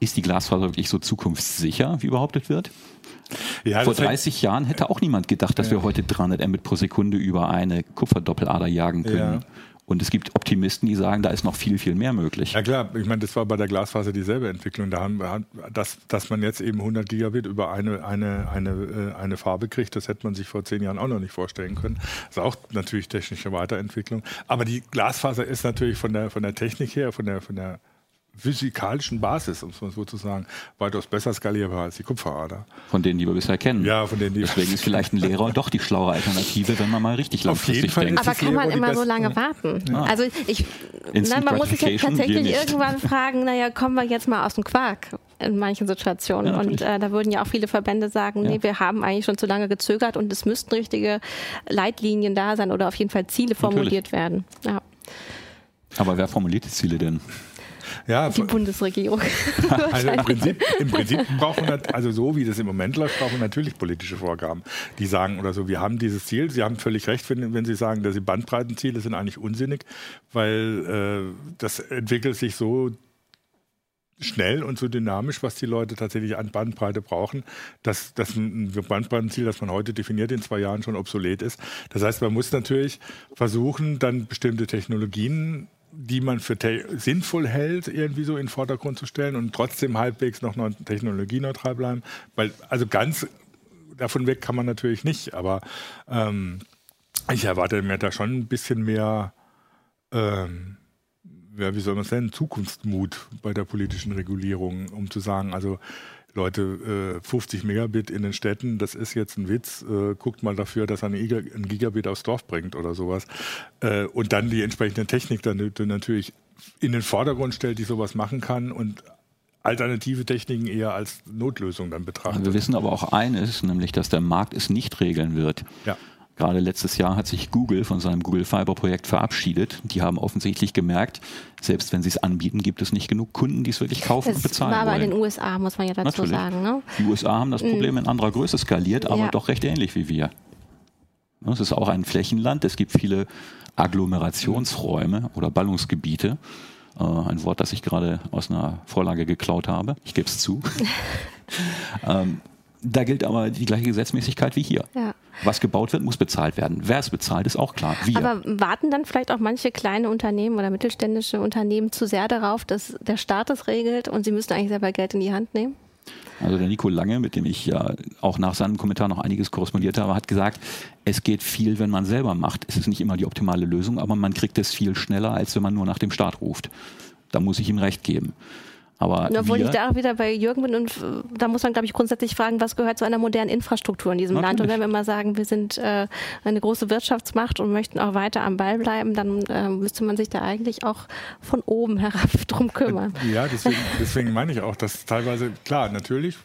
ist die Glasfaser wirklich so zukunftssicher, wie behauptet wird? Ja, Vor 30 Jahren hätte auch niemand gedacht, dass ja. wir heute 300 Mbit pro Sekunde über eine Kupferdoppelader jagen können. Ja. Und es gibt Optimisten, die sagen, da ist noch viel, viel mehr möglich. Ja klar, ich meine, das war bei der Glasfaser dieselbe Entwicklung. Da haben wir, dass, dass man jetzt eben 100 Gigabit über eine, eine, eine, äh, eine Farbe kriegt, das hätte man sich vor zehn Jahren auch noch nicht vorstellen können. Das ist auch natürlich technische Weiterentwicklung. Aber die Glasfaser ist natürlich von der, von der Technik her, von der, von der physikalischen Basis, um es mal so zu sagen, weitaus besser skalierbar als die Kupferader. Von denen, die wir bisher kennen. Ja, von denen, die Deswegen ist vielleicht ein Lehrer doch die schlaue Alternative, wenn man mal richtig langfristig denkt. Aber kann man immer so lange warten? Ja. Also ich, nein, man muss sich jetzt tatsächlich irgendwann fragen, naja, kommen wir jetzt mal aus dem Quark in manchen Situationen. Ja, und äh, da würden ja auch viele Verbände sagen, ja. nee, wir haben eigentlich schon zu lange gezögert und es müssten richtige Leitlinien da sein oder auf jeden Fall Ziele formuliert Natürlich. werden. Ja. Aber wer formuliert die Ziele denn? Ja, die Bundesregierung. [laughs] [laughs] also im Prinzip, im Prinzip brauchen wir, also so wie das im Moment läuft, brauchen wir natürlich politische Vorgaben, die sagen oder so, wir haben dieses Ziel. Sie haben völlig recht, wenn, wenn Sie sagen, dass die Bandbreitenziele sind eigentlich unsinnig, weil äh, das entwickelt sich so schnell und so dynamisch, was die Leute tatsächlich an Bandbreite brauchen, dass, dass ein Bandbreitenziel, das man heute definiert, in zwei Jahren schon obsolet ist. Das heißt, man muss natürlich versuchen, dann bestimmte Technologien die man für sinnvoll hält, irgendwie so in den Vordergrund zu stellen und trotzdem halbwegs noch technologieneutral bleiben. Weil, also ganz davon weg kann man natürlich nicht, aber ähm, ich erwarte mir da schon ein bisschen mehr, ähm, ja, wie soll man es nennen, Zukunftsmut bei der politischen Regulierung, um zu sagen, also Leute, 50 äh, Megabit in den Städten, das ist jetzt ein Witz. Äh, guckt mal dafür, dass er ein Gigabit aufs Dorf bringt oder sowas. Äh, und dann die entsprechende Technik dann natürlich in den Vordergrund stellt, die sowas machen kann und alternative Techniken eher als Notlösung dann betrachtet. Wir wissen aber auch eines, nämlich dass der Markt es nicht regeln wird. Ja. Gerade letztes Jahr hat sich Google von seinem Google Fiber Projekt verabschiedet. Die haben offensichtlich gemerkt, selbst wenn sie es anbieten, gibt es nicht genug Kunden, die es wirklich kaufen das und bezahlen war aber wollen. in den USA, muss man ja dazu Natürlich. sagen. Ne? Die USA haben das mm. Problem in anderer Größe skaliert, aber ja. doch recht ähnlich wie wir. Es ist auch ein Flächenland. Es gibt viele Agglomerationsräume oder Ballungsgebiete. Äh, ein Wort, das ich gerade aus einer Vorlage geklaut habe. Ich gebe es zu. [laughs] ähm, da gilt aber die gleiche Gesetzmäßigkeit wie hier. Ja. Was gebaut wird, muss bezahlt werden. Wer es bezahlt, ist auch klar. Wir. Aber warten dann vielleicht auch manche kleine Unternehmen oder mittelständische Unternehmen zu sehr darauf, dass der Staat das regelt und sie müssen eigentlich selber Geld in die Hand nehmen? Also der Nico Lange, mit dem ich ja auch nach seinem Kommentar noch einiges korrespondiert habe, hat gesagt, es geht viel, wenn man selber macht. Es ist nicht immer die optimale Lösung, aber man kriegt es viel schneller, als wenn man nur nach dem Staat ruft. Da muss ich ihm recht geben. Aber Obwohl ich da auch wieder bei Jürgen bin und äh, da muss man, glaube ich, grundsätzlich fragen, was gehört zu einer modernen Infrastruktur in diesem Natürlich. Land. Und wenn wir immer sagen, wir sind äh, eine große Wirtschaftsmacht und möchten auch weiter am Ball bleiben, dann äh, müsste man sich da eigentlich auch von oben [laughs] herab drum kümmern. Ja, deswegen, deswegen meine ich auch, dass teilweise, klar, natürlich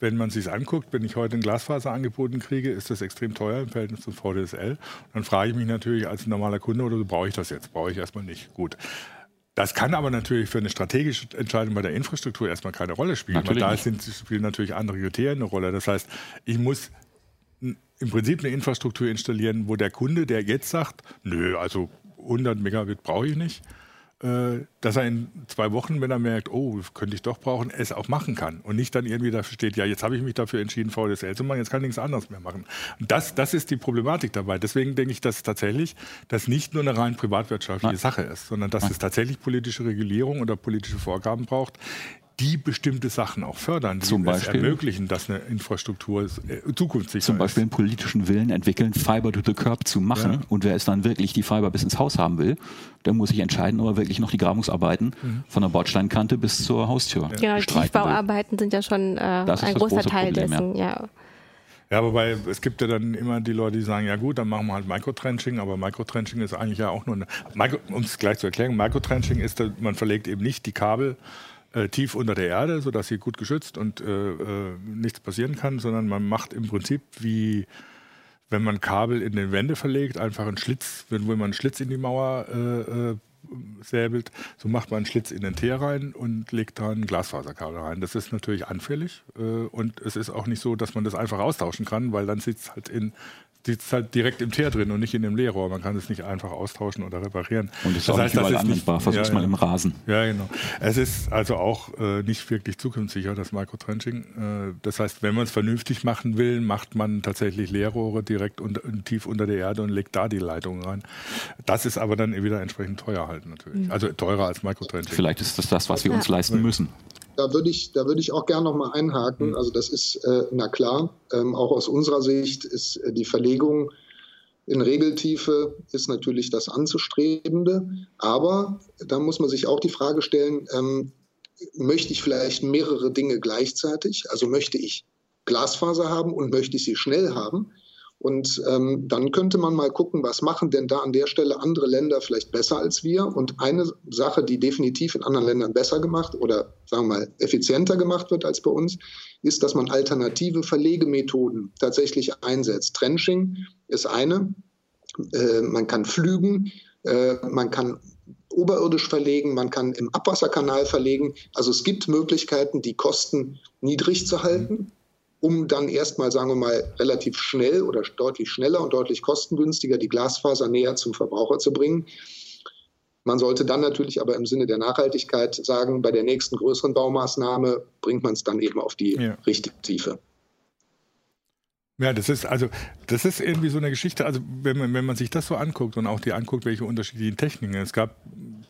wenn man sich anguckt, wenn ich heute ein Glasfaser angeboten kriege, ist das extrem teuer im Verhältnis zum VDSL. Dann frage ich mich natürlich als normaler Kunde, oder brauche ich das jetzt? Brauche ich erstmal nicht. Gut. Das kann aber natürlich für eine strategische Entscheidung bei der Infrastruktur erstmal keine Rolle spielen, natürlich weil da sind, spielen natürlich andere Kriterien eine Rolle. Das heißt, ich muss im Prinzip eine Infrastruktur installieren, wo der Kunde, der jetzt sagt, nö, also 100 Megabit brauche ich nicht, dass er in zwei Wochen, wenn er merkt, oh, könnte ich doch brauchen, es auch machen kann. Und nicht dann irgendwie dafür steht, ja, jetzt habe ich mich dafür entschieden, VDSL zu machen, jetzt kann ich nichts anderes mehr machen. Und das, das ist die Problematik dabei. Deswegen denke ich, dass tatsächlich das nicht nur eine rein privatwirtschaftliche. Sache ist, sondern dass es tatsächlich politische Regulierung oder politische Vorgaben braucht, die bestimmte Sachen auch fördern, die zum Beispiel, ermöglichen, dass eine Infrastruktur äh, zukunftssicher Zum Beispiel einen politischen Willen entwickeln, Fiber to the Curb zu machen. Ja. Und wer es dann wirklich die Fiber bis ins Haus haben will, der muss sich entscheiden, ob er wirklich noch die Grabungsarbeiten mhm. von der Bordsteinkante bis zur Haustür Ja, Tiefbauarbeiten sind ja schon äh, ein großer Teil Problem, dessen. Ja. ja. Ja, wobei es gibt ja dann immer die Leute, die sagen, ja gut, dann machen wir halt Microtrenching, aber Microtrenching ist eigentlich ja auch nur eine, um es gleich zu erklären, Microtrenching ist, man verlegt eben nicht die Kabel äh, tief unter der Erde, sodass sie gut geschützt und äh, äh, nichts passieren kann, sondern man macht im Prinzip wie wenn man Kabel in den Wände verlegt, einfach einen Schlitz, wenn man einen Schlitz in die Mauer äh, äh, säbelt, so macht man einen Schlitz in den Teer rein und legt da ein Glasfaserkabel rein. Das ist natürlich anfällig äh, und es ist auch nicht so, dass man das einfach austauschen kann, weil dann sitzt halt in sitzt halt direkt im Teer drin und nicht in dem Leerrohr. Man kann es nicht einfach austauschen oder reparieren. Und es ist das auch heißt, nicht überall anwendbar. Versuch's ja, mal im Rasen. Ja, genau. Es ist also auch äh, nicht wirklich zukunftssicher, das Microtrenching. Äh, das heißt, wenn man es vernünftig machen will, macht man tatsächlich Leerrohre direkt unter, tief unter der Erde und legt da die Leitungen rein. Das ist aber dann wieder entsprechend teuer halt natürlich. Mhm. Also teurer als Microtrenching. Vielleicht ist das das, was wir uns leisten müssen da würde ich, da würde ich auch gerne noch mal einhaken. Mhm. Also das ist, äh, na klar, ähm, auch aus unserer Sicht ist äh, die Verlegung in Regeltiefe ist natürlich das Anzustrebende. Aber da muss man sich auch die Frage stellen, ähm, möchte ich vielleicht mehrere Dinge gleichzeitig? Also möchte ich Glasfaser haben und möchte ich sie schnell haben? Und ähm, dann könnte man mal gucken, was machen denn da an der Stelle andere Länder vielleicht besser als wir. Und eine Sache, die definitiv in anderen Ländern besser gemacht oder sagen wir mal effizienter gemacht wird als bei uns, ist, dass man alternative Verlegemethoden tatsächlich einsetzt. Trenching ist eine. Äh, man kann flügen, äh, man kann oberirdisch verlegen, man kann im Abwasserkanal verlegen. Also es gibt Möglichkeiten, die Kosten niedrig zu halten um dann erstmal, sagen wir mal, relativ schnell oder deutlich schneller und deutlich kostengünstiger die Glasfaser näher zum Verbraucher zu bringen. Man sollte dann natürlich aber im Sinne der Nachhaltigkeit sagen, bei der nächsten größeren Baumaßnahme bringt man es dann eben auf die ja. richtige Tiefe. Ja, das ist also das ist irgendwie so eine Geschichte. Also wenn man wenn man sich das so anguckt und auch die anguckt, welche unterschiedlichen Techniken es gab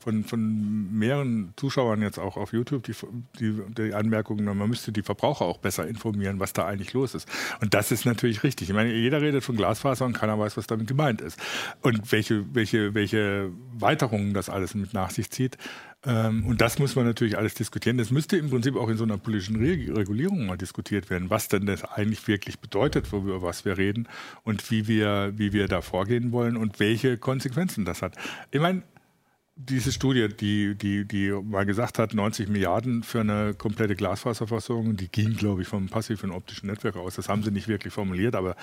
von, von mehreren Zuschauern jetzt auch auf YouTube die, die, die Anmerkungen, man müsste die Verbraucher auch besser informieren, was da eigentlich los ist. Und das ist natürlich richtig. Ich meine, jeder redet von Glasfaser und keiner weiß, was damit gemeint ist und welche welche welche Weiterungen das alles mit nach sich zieht. Ähm, und das muss man natürlich alles diskutieren. Das müsste im Prinzip auch in so einer politischen Regulierung mal diskutiert werden, was denn das eigentlich wirklich bedeutet, über was wir reden und wie wir, wie wir da vorgehen wollen und welche Konsequenzen das hat. Ich meine, diese Studie, die, die, die mal gesagt hat, 90 Milliarden für eine komplette Glasfaserversorgung, die ging, glaube ich, vom passiven optischen Netzwerk aus. Das haben sie nicht wirklich formuliert, aber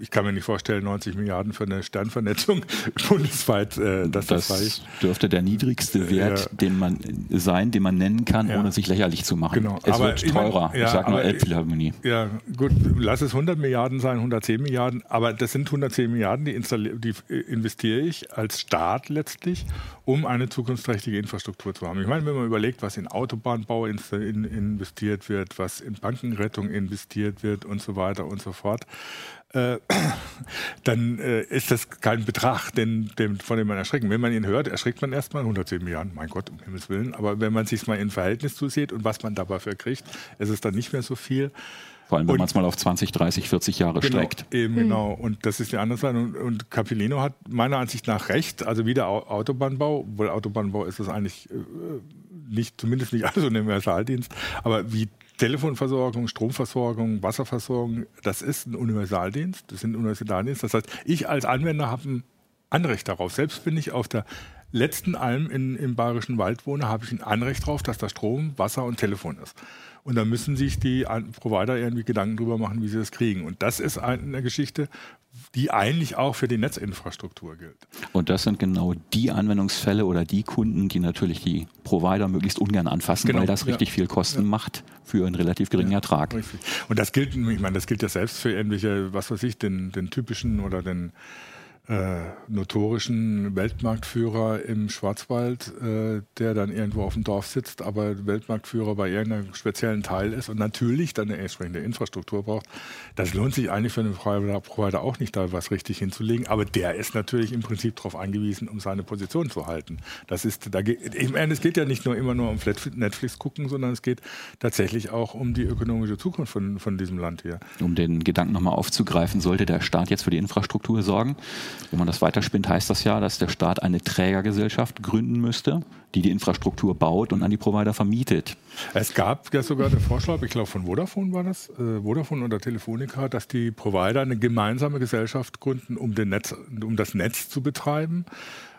ich kann mir nicht vorstellen, 90 Milliarden für eine Sternvernetzung [laughs] bundesweit, äh, dass das, das reicht. dürfte der niedrigste Wert ja. den man sein, den man nennen kann, ja. ohne sich lächerlich zu machen. Genau. Es aber wird teurer. Ich, mein, ja, ich sage nur Elbphilharmonie. Ja, gut, lass es 100 Milliarden sein, 110 Milliarden, aber das sind 110 Milliarden, die, die investiere ich als Staat letztlich, um eine zukunftsträchtige Infrastruktur zu haben. Ich meine, wenn man überlegt, was in Autobahnbau in, in, investiert wird, was in Bankenrettung investiert wird und so weiter und so fort, äh, [clears throat] dann äh, ist das kein Betrag, den, den, von dem man erschrecken. Wenn man ihn hört, erschreckt man erstmal 110 Milliarden, mein Gott, um Himmels Willen. Aber wenn man sich mal in Verhältnis zusieht und was man dabei für kriegt, ist es dann nicht mehr so viel. Vor allem, wenn man es mal auf 20, 30, 40 Jahre genau, streckt. Eben, mhm. genau. Und das ist die andere Seite. Und, und Capilino hat meiner Ansicht nach recht. Also wie der Autobahnbau, obwohl Autobahnbau ist das eigentlich äh, nicht, zumindest nicht alles ein Universaldienst, aber wie Telefonversorgung, Stromversorgung, Wasserversorgung, das ist ein Universaldienst, das sind Universaldienst. Das heißt, ich als Anwender habe ein Anrecht darauf. Selbst wenn ich auf der letzten Alm in, im Bayerischen Wald wohne, habe ich ein Anrecht darauf, dass da Strom, Wasser und Telefon ist. Und da müssen sich die Provider irgendwie Gedanken drüber machen, wie sie das kriegen. Und das ist eine Geschichte, die eigentlich auch für die Netzinfrastruktur gilt. Und das sind genau die Anwendungsfälle oder die Kunden, die natürlich die Provider möglichst ungern anfassen, genau, weil das richtig ja. viel Kosten ja. macht für einen relativ geringen ja, Ertrag. Richtig. Und das gilt, ich meine, das gilt ja selbst für irgendwelche, was weiß ich, den, den typischen oder den äh, notorischen Weltmarktführer im Schwarzwald, äh, der dann irgendwo auf dem Dorf sitzt, aber Weltmarktführer bei irgendeinem speziellen Teil ist und natürlich dann eine entsprechende Infrastruktur braucht. Das lohnt sich eigentlich für einen Provider auch nicht, da was richtig hinzulegen, aber der ist natürlich im Prinzip darauf angewiesen, um seine Position zu halten. Das ist, da geht, ich meine, es geht ja nicht nur immer nur um Netflix gucken, sondern es geht tatsächlich auch um die ökonomische Zukunft von, von diesem Land hier. Um den Gedanken nochmal aufzugreifen, sollte der Staat jetzt für die Infrastruktur sorgen? Wenn man das weiterspinnt, heißt das ja, dass der Staat eine Trägergesellschaft gründen müsste, die die Infrastruktur baut und an die Provider vermietet. Es gab ja sogar den Vorschlag, ich glaube von Vodafone war das, äh, Vodafone oder Telefonica, dass die Provider eine gemeinsame Gesellschaft gründen, um, Netz, um das Netz zu betreiben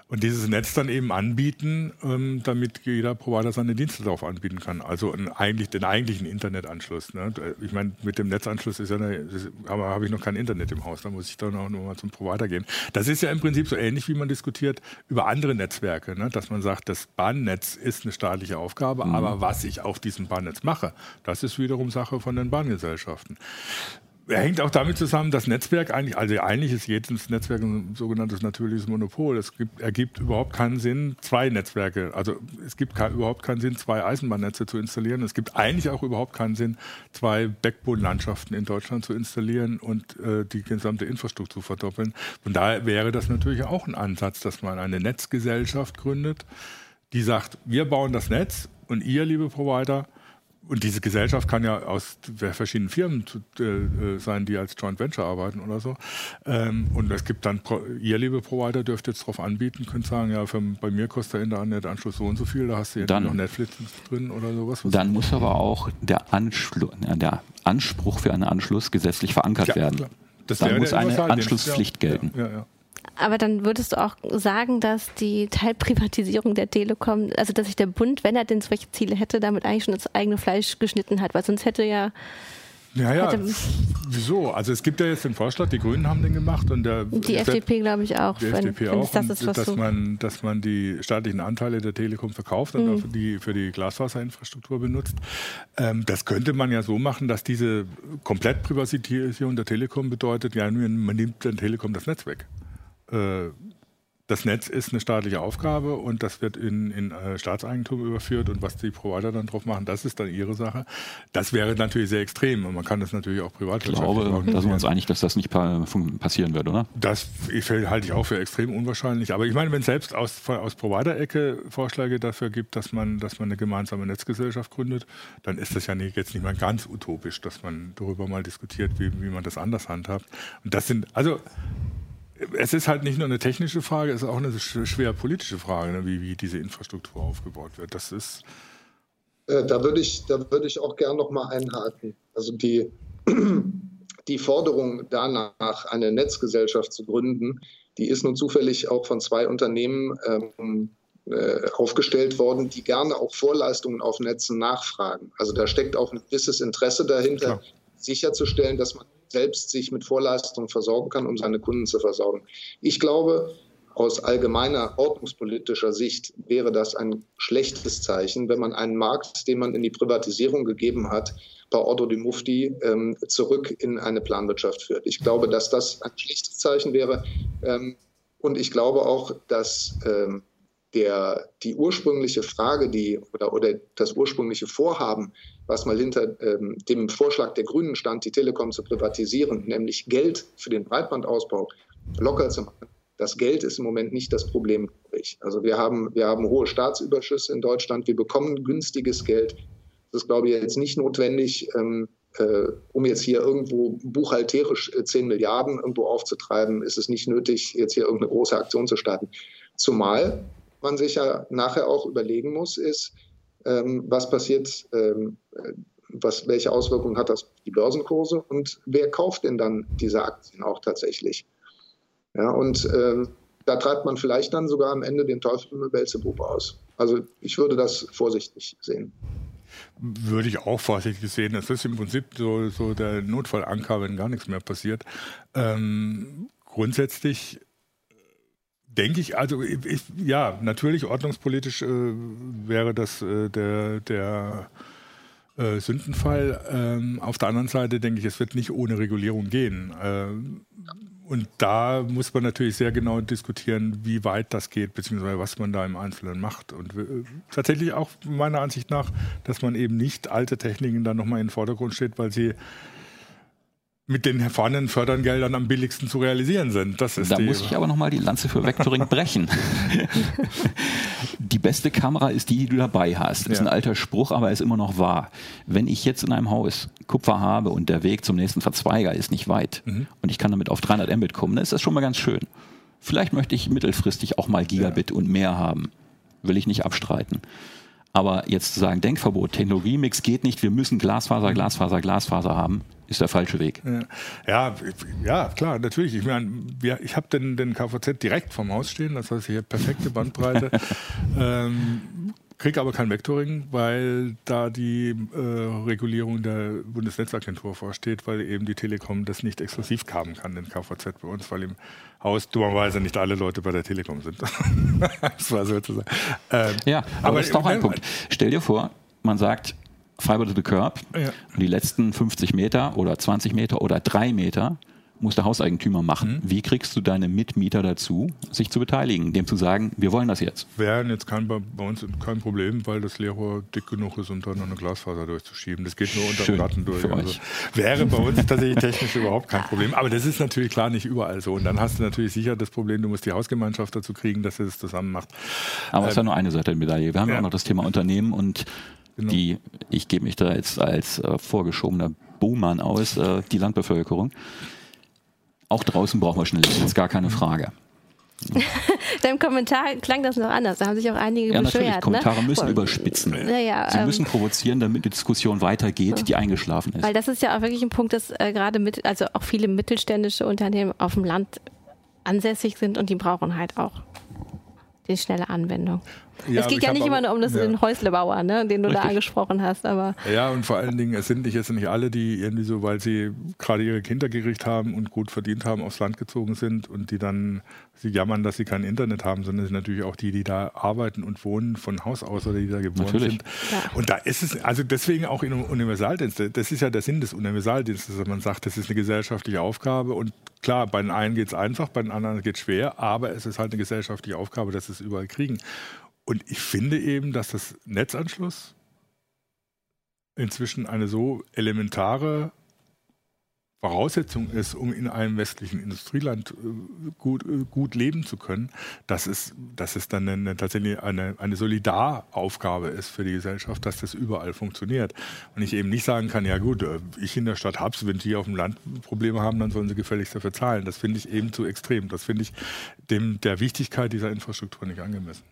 und dieses Netz dann eben anbieten, ähm, damit jeder Provider seine Dienste darauf anbieten kann. Also eigentlich, den eigentlichen Internetanschluss. Ne? Ich meine, mit dem Netzanschluss ist ja eine, aber habe ich noch kein Internet im Haus, da muss ich dann auch nur mal zum Provider gehen. Das ist ja im Prinzip so ähnlich, wie man diskutiert über andere Netzwerke, ne? dass man sagt, das Bahnnetz ist eine staatliche Aufgabe, mhm. aber was ich auf diesem Bahnnetz mache, das ist wiederum Sache von den Bahngesellschaften hängt auch damit zusammen, dass Netzwerk eigentlich, also eigentlich ist jedes Netzwerk ein sogenanntes natürliches Monopol. Es gibt, ergibt überhaupt keinen Sinn, zwei Netzwerke, also es gibt kein, überhaupt keinen Sinn, zwei Eisenbahnnetze zu installieren. Es gibt eigentlich auch überhaupt keinen Sinn, zwei Backbone-Landschaften in Deutschland zu installieren und äh, die gesamte Infrastruktur zu verdoppeln. Von daher wäre das natürlich auch ein Ansatz, dass man eine Netzgesellschaft gründet, die sagt, wir bauen das Netz und ihr, liebe Provider, und diese Gesellschaft kann ja aus verschiedenen Firmen äh, äh, sein, die als Joint Venture arbeiten oder so. Ähm, und es gibt dann, ihr liebe Provider dürft jetzt darauf anbieten, könnt sagen, ja, für, bei mir kostet der Internetanschluss so und so viel, da hast du jetzt dann, noch Netflix drin oder sowas. Dann muss aber auch der, Anschlu der Anspruch für einen Anschluss gesetzlich verankert ja, werden. Klar. Das dann muss eine Anschlusspflicht gelten. Ja, ja, aber dann würdest du auch sagen, dass die Teilprivatisierung der Telekom, also dass sich der Bund, wenn er denn solche Ziele hätte, damit eigentlich schon das eigene Fleisch geschnitten hat, weil sonst hätte ja ja, ja. Wieso? Also es gibt ja jetzt den Vorschlag, die Grünen haben den gemacht und der die FDP glaube ich auch. Die FDP auch, das ist, dass man, dass man die staatlichen Anteile der Telekom verkauft und mhm. die für die Glasfaserinfrastruktur benutzt. Ähm, das könnte man ja so machen, dass diese Komplettprivatisierung der Telekom bedeutet, ja, man nimmt der Telekom das Netz weg. Äh, das Netz ist eine staatliche Aufgabe und das wird in, in äh, Staatseigentum überführt und was die Provider dann drauf machen, das ist dann ihre Sache. Das wäre natürlich sehr extrem und man kann das natürlich auch privat Ich glaube, da sind wir uns einig, dass das nicht passieren wird, oder? Das halte ich auch für extrem unwahrscheinlich. Aber ich meine, wenn es selbst aus, aus Provider-Ecke Vorschläge dafür gibt, dass man, dass man eine gemeinsame Netzgesellschaft gründet, dann ist das ja nicht, jetzt nicht mal ganz utopisch, dass man darüber mal diskutiert, wie, wie man das anders handhabt. Und das sind, also es ist halt nicht nur eine technische Frage, es ist auch eine schwer politische Frage, ne, wie, wie diese Infrastruktur aufgebaut wird. Das ist. Äh, da würde ich, da würde ich auch gerne noch mal einhaken. Also die, [clears throat] die Forderung danach, eine Netzgesellschaft zu gründen, die ist nun zufällig auch von zwei Unternehmen ähm, äh, aufgestellt worden, die gerne auch Vorleistungen auf Netzen nachfragen. Also da steckt auch ein gewisses Interesse dahinter, Klar. sicherzustellen, dass man selbst sich mit Vorleistungen versorgen kann, um seine Kunden zu versorgen. Ich glaube, aus allgemeiner ordnungspolitischer Sicht wäre das ein schlechtes Zeichen, wenn man einen Markt, den man in die Privatisierung gegeben hat, bei Ordo di Mufti ähm, zurück in eine Planwirtschaft führt. Ich glaube, dass das ein schlechtes Zeichen wäre. Ähm, und ich glaube auch, dass ähm, der, die ursprüngliche Frage, die oder, oder das ursprüngliche Vorhaben, was mal hinter ähm, dem Vorschlag der Grünen stand, die Telekom zu privatisieren, nämlich Geld für den Breitbandausbau locker zu machen. Das Geld ist im Moment nicht das Problem. Also wir haben, wir haben hohe Staatsüberschüsse in Deutschland, wir bekommen günstiges Geld. Das ist, glaube ich, jetzt nicht notwendig, ähm, äh, um jetzt hier irgendwo buchhalterisch äh, 10 Milliarden irgendwo aufzutreiben, ist es nicht nötig, jetzt hier irgendeine große Aktion zu starten. Zumal man sich ja nachher auch überlegen muss, ist, ähm, was passiert, ähm, was, welche Auswirkungen hat das auf die Börsenkurse und wer kauft denn dann diese Aktien auch tatsächlich? Ja, und ähm, da treibt man vielleicht dann sogar am Ende den Teufel mit Belzebub aus. Also ich würde das vorsichtig sehen. Würde ich auch vorsichtig sehen. Das ist im Prinzip so, so der Notfallanker, wenn gar nichts mehr passiert. Ähm, grundsätzlich denke ich, also ich, ja, natürlich ordnungspolitisch äh, wäre das äh, der, der äh, Sündenfall. Ähm, auf der anderen Seite denke ich, es wird nicht ohne Regulierung gehen. Ähm, und da muss man natürlich sehr genau diskutieren, wie weit das geht, beziehungsweise was man da im Einzelnen macht. Und äh, tatsächlich auch meiner Ansicht nach, dass man eben nicht alte Techniken dann nochmal in den Vordergrund steht, weil sie mit den vorhandenen Fördergeldern am billigsten zu realisieren sind. Das ist da muss ich aber nochmal die Lanze für Vectoring brechen. [laughs] die beste Kamera ist die, die du dabei hast. Das ist ein alter Spruch, aber er ist immer noch wahr. Wenn ich jetzt in einem Haus Kupfer habe und der Weg zum nächsten Verzweiger ist nicht weit mhm. und ich kann damit auf 300 Mbit kommen, dann ist das schon mal ganz schön. Vielleicht möchte ich mittelfristig auch mal Gigabit ja. und mehr haben. Will ich nicht abstreiten. Aber jetzt zu sagen, Denkverbot, Technologiemix geht nicht, wir müssen Glasfaser, Glasfaser, Glasfaser haben, ist der falsche Weg. Ja, ja, klar, natürlich. Ich meine, ich habe den, den KVZ direkt vom Haus stehen, das heißt, hier perfekte Bandbreite. [laughs] ähm, kriege aber kein Vectoring, weil da die äh, Regulierung der Bundesnetzagentur vorsteht, weil eben die Telekom das nicht exklusiv haben kann, den KVZ bei uns, weil im Haus dummerweise nicht alle Leute bei der Telekom sind. [laughs] das war sozusagen. Ähm, ja, aber, aber das ist doch ein Punkt. Stell dir vor, man sagt Fiber to the Curb ja. und die letzten 50 Meter oder 20 Meter oder drei Meter muss der Hauseigentümer machen. Mhm. Wie kriegst du deine Mitmieter dazu, sich zu beteiligen, dem zu sagen, wir wollen das jetzt? Wäre jetzt kein, bei uns kein Problem, weil das Leerrohr dick genug ist, um da noch eine Glasfaser durchzuschieben. Das geht nur unter Platten durch. Also wäre bei uns [laughs] tatsächlich technisch überhaupt kein Problem. Aber das ist natürlich klar nicht überall so. Und dann hast du natürlich sicher das Problem, du musst die Hausgemeinschaft dazu kriegen, dass sie das zusammen macht. Aber es ähm, ist ja nur eine Seite der Medaille. Wir haben ja auch noch das Thema Unternehmen und Genau. die, ich gebe mich da jetzt als äh, vorgeschobener Buhmann aus, äh, die Landbevölkerung. Auch draußen brauchen wir Schnellnetz, gar keine Frage. [laughs] Deinem Kommentar klang das noch anders. Da haben sich auch einige ja, beschwert. Natürlich. Ne? Kommentare ne? müssen überspitzen. Ja, ja, Sie ähm, müssen provozieren, damit die Diskussion weitergeht, die eingeschlafen ist. Weil das ist ja auch wirklich ein Punkt, dass äh, gerade mit, also auch viele mittelständische Unternehmen auf dem Land ansässig sind und die brauchen halt auch die schnelle Anwendung. Ja, es geht ja nicht immer nur um das, ja. den Häuslebauer, ne, den du Richtig. da angesprochen hast. Aber ja, und vor allen Dingen, es sind nicht jetzt nicht alle, die irgendwie so, weil sie gerade ihre Kinder gekriegt haben und gut verdient haben, aufs Land gezogen sind und die dann sie jammern, dass sie kein Internet haben, sondern es sind natürlich auch die, die da arbeiten und wohnen von Haus aus oder die da geboren natürlich. sind. Ja. Und da ist es, also deswegen auch in Universaldienst, das ist ja der Sinn des Universaldienstes, dass man sagt, das ist eine gesellschaftliche Aufgabe und klar, bei den einen geht es einfach, bei den anderen geht es schwer, aber es ist halt eine gesellschaftliche Aufgabe, dass sie es überall kriegen. Und ich finde eben, dass das Netzanschluss inzwischen eine so elementare Voraussetzung ist, um in einem westlichen Industrieland äh, gut, äh, gut leben zu können, dass es, dass es dann eine, tatsächlich eine, eine Solidaraufgabe ist für die Gesellschaft, dass das überall funktioniert. Und ich eben nicht sagen kann, ja gut, äh, ich in der Stadt hab's, wenn die auf dem Land Probleme haben, dann sollen sie gefälligst dafür zahlen. Das finde ich eben zu extrem. Das finde ich dem, der Wichtigkeit dieser Infrastruktur nicht angemessen.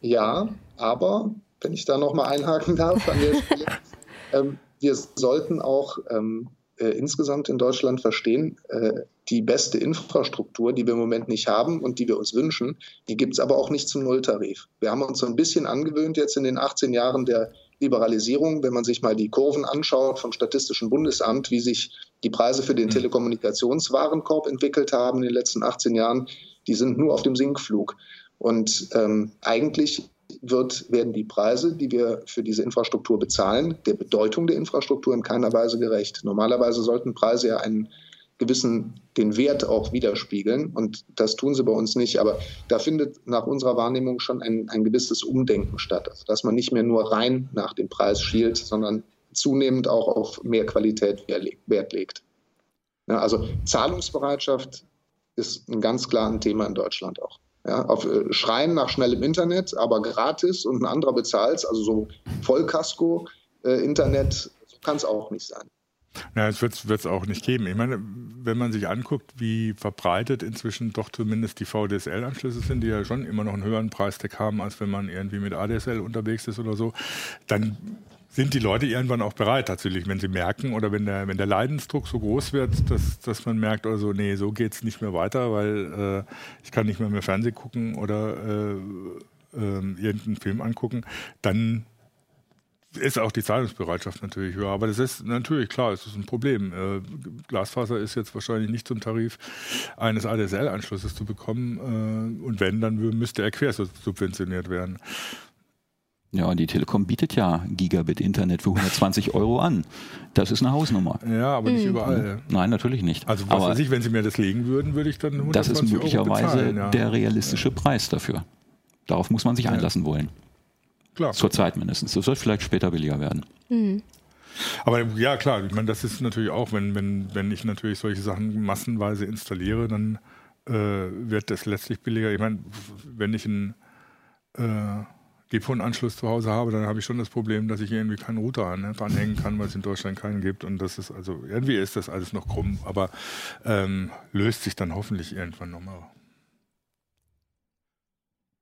Ja, aber wenn ich da nochmal einhaken darf an der Stelle, [laughs] ähm, wir sollten auch ähm, äh, insgesamt in Deutschland verstehen, äh, die beste Infrastruktur, die wir im Moment nicht haben und die wir uns wünschen, die gibt es aber auch nicht zum Nulltarif. Wir haben uns so ein bisschen angewöhnt jetzt in den 18 Jahren der Liberalisierung, wenn man sich mal die Kurven anschaut vom Statistischen Bundesamt, wie sich die Preise für den mhm. Telekommunikationswarenkorb entwickelt haben in den letzten 18 Jahren, die sind nur auf dem Sinkflug. Und ähm, eigentlich wird, werden die Preise, die wir für diese Infrastruktur bezahlen, der Bedeutung der Infrastruktur in keiner Weise gerecht. Normalerweise sollten Preise ja einen gewissen den Wert auch widerspiegeln und das tun sie bei uns nicht. Aber da findet nach unserer Wahrnehmung schon ein, ein gewisses Umdenken statt, also dass man nicht mehr nur rein nach dem Preis schielt, sondern zunehmend auch auf mehr Qualität Wert legt. Ja, also Zahlungsbereitschaft ist ein ganz klar ein Thema in Deutschland auch. Ja, auf äh, Schreien nach schnellem Internet, aber gratis und ein anderer bezahlt also so Vollkasko-Internet, äh, kann es auch nicht sein. Ja, es wird es auch nicht geben. Ich meine, wenn man sich anguckt, wie verbreitet inzwischen doch zumindest die VDSL-Anschlüsse sind, die ja schon immer noch einen höheren Preistag haben, als wenn man irgendwie mit ADSL unterwegs ist oder so, dann sind die Leute irgendwann auch bereit, tatsächlich, wenn sie merken oder wenn der, wenn der Leidensdruck so groß wird, dass, dass man merkt, also nee, so geht es nicht mehr weiter, weil äh, ich kann nicht mehr mehr Fernsehen gucken oder äh, äh, irgendeinen Film angucken, dann ist auch die Zahlungsbereitschaft natürlich höher. Aber das ist natürlich klar, es ist ein Problem. Äh, Glasfaser ist jetzt wahrscheinlich nicht zum Tarif eines ADSL-Anschlusses zu bekommen. Äh, und wenn, dann müsste er quer subventioniert werden. Ja, die Telekom bietet ja Gigabit-Internet für 120 Euro an. Das ist eine Hausnummer. Ja, aber nicht mhm. überall. Nein, natürlich nicht. Also was aber weiß ich, wenn Sie mir das legen würden, würde ich dann 120 Das ist möglicherweise bezahlen, ja. der realistische ja. Preis dafür. Darauf muss man sich einlassen wollen. Klar. Zurzeit mindestens. Das wird vielleicht später billiger werden. Mhm. Aber ja, klar, ich meine, das ist natürlich auch, wenn, wenn, wenn ich natürlich solche Sachen massenweise installiere, dann äh, wird das letztlich billiger. Ich meine, wenn ich einen äh, GPON-Anschluss zu Hause habe, dann habe ich schon das Problem, dass ich irgendwie keinen Router ne, dranhängen kann, weil es in Deutschland keinen gibt. Und das ist also, irgendwie ist das alles noch krumm, aber ähm, löst sich dann hoffentlich irgendwann nochmal.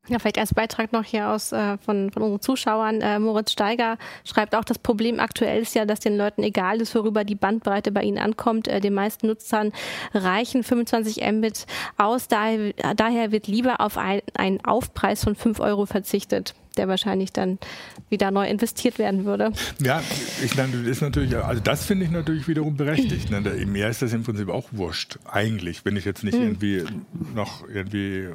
Ja, vielleicht als Beitrag noch hier aus äh, von, von unseren Zuschauern. Äh, Moritz Steiger schreibt auch, das Problem aktuell ist ja, dass den Leuten egal ist, worüber die Bandbreite bei ihnen ankommt. Äh, den meisten Nutzern reichen 25 Mbit aus. Daher, daher wird lieber auf ein, einen Aufpreis von 5 Euro verzichtet der wahrscheinlich dann wieder neu investiert werden würde. Ja, ich meine, ist natürlich, also das finde ich natürlich wiederum berechtigt. Ne? Mir ist das im Prinzip auch wurscht, eigentlich, wenn ich jetzt nicht mhm. irgendwie noch irgendwie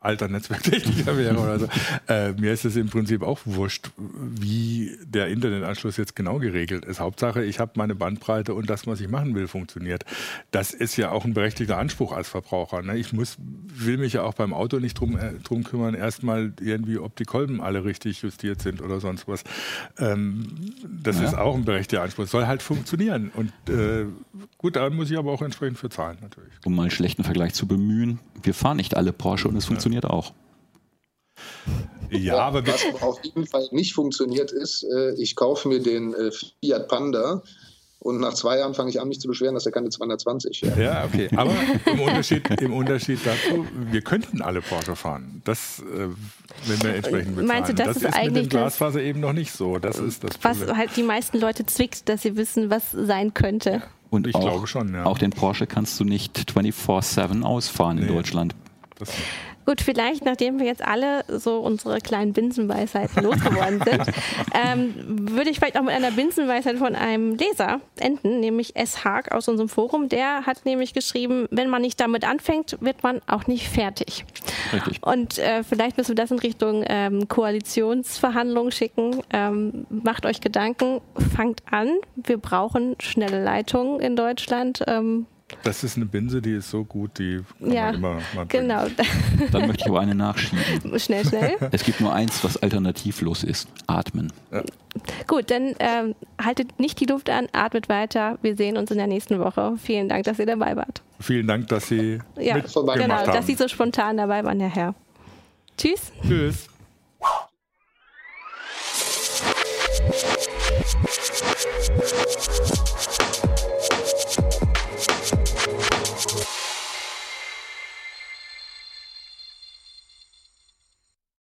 alter Netzwerktechniker wäre oder so. Äh, mir ist es im Prinzip auch wurscht, wie der Internetanschluss jetzt genau geregelt ist. Hauptsache, ich habe meine Bandbreite und das, was ich machen will, funktioniert. Das ist ja auch ein berechtigter Anspruch als Verbraucher. Ne? Ich muss, will mich ja auch beim Auto nicht drum, äh, drum kümmern, erstmal irgendwie, ob die Kolben alle richtig justiert sind oder sonst was. Ähm, das ja. ist auch ein berechtigter Anspruch. Es soll halt funktionieren. Und äh, gut, da muss ich aber auch entsprechend für zahlen natürlich. Um mal einen schlechten Vergleich zu bemühen, wir fahren nicht alle Porsche und es funktioniert funktioniert auch. Ja, aber was auf jeden Fall nicht funktioniert ist, äh, ich kaufe mir den äh, Fiat Panda und nach zwei Jahren fange ich an, mich zu beschweren, dass er keine 220 fährt. Ja, okay. Aber im Unterschied, im Unterschied dazu, wir könnten alle Porsche fahren. Das, äh, wenn wir entsprechend bezahlen. Meinst du, das, das ist, ist eigentlich mit dem Glasfaser eben noch nicht so. Das ist das Problem. Was halt die meisten Leute zwickt, dass sie wissen, was sein könnte. Und ich auch, glaube schon, ja. Auch den Porsche kannst du nicht 24-7 ausfahren nee. in Deutschland. Das Gut, vielleicht, nachdem wir jetzt alle so unsere kleinen Binsenweisheiten losgeworden [laughs] sind, ähm, würde ich vielleicht auch mit einer Binsenweisheit von einem Leser enden, nämlich S. Haag aus unserem Forum. Der hat nämlich geschrieben, wenn man nicht damit anfängt, wird man auch nicht fertig. Richtig. Und äh, vielleicht müssen wir das in Richtung ähm, Koalitionsverhandlungen schicken. Ähm, macht euch Gedanken, fangt an. Wir brauchen schnelle Leitungen in Deutschland. Ähm, das ist eine Binse, die ist so gut, die kann ja, man immer mal genau. Dann möchte ich aber eine nachschieben. [laughs] Schnell, schnell. Es gibt nur eins, was alternativlos ist. Atmen. Ja. Gut, dann ähm, haltet nicht die Luft an, atmet weiter. Wir sehen uns in der nächsten Woche. Vielen Dank, dass ihr dabei wart. Vielen Dank, dass Sie ja, genau, haben. dass Sie so spontan dabei waren, Herr Herr. Tschüss. Tschüss.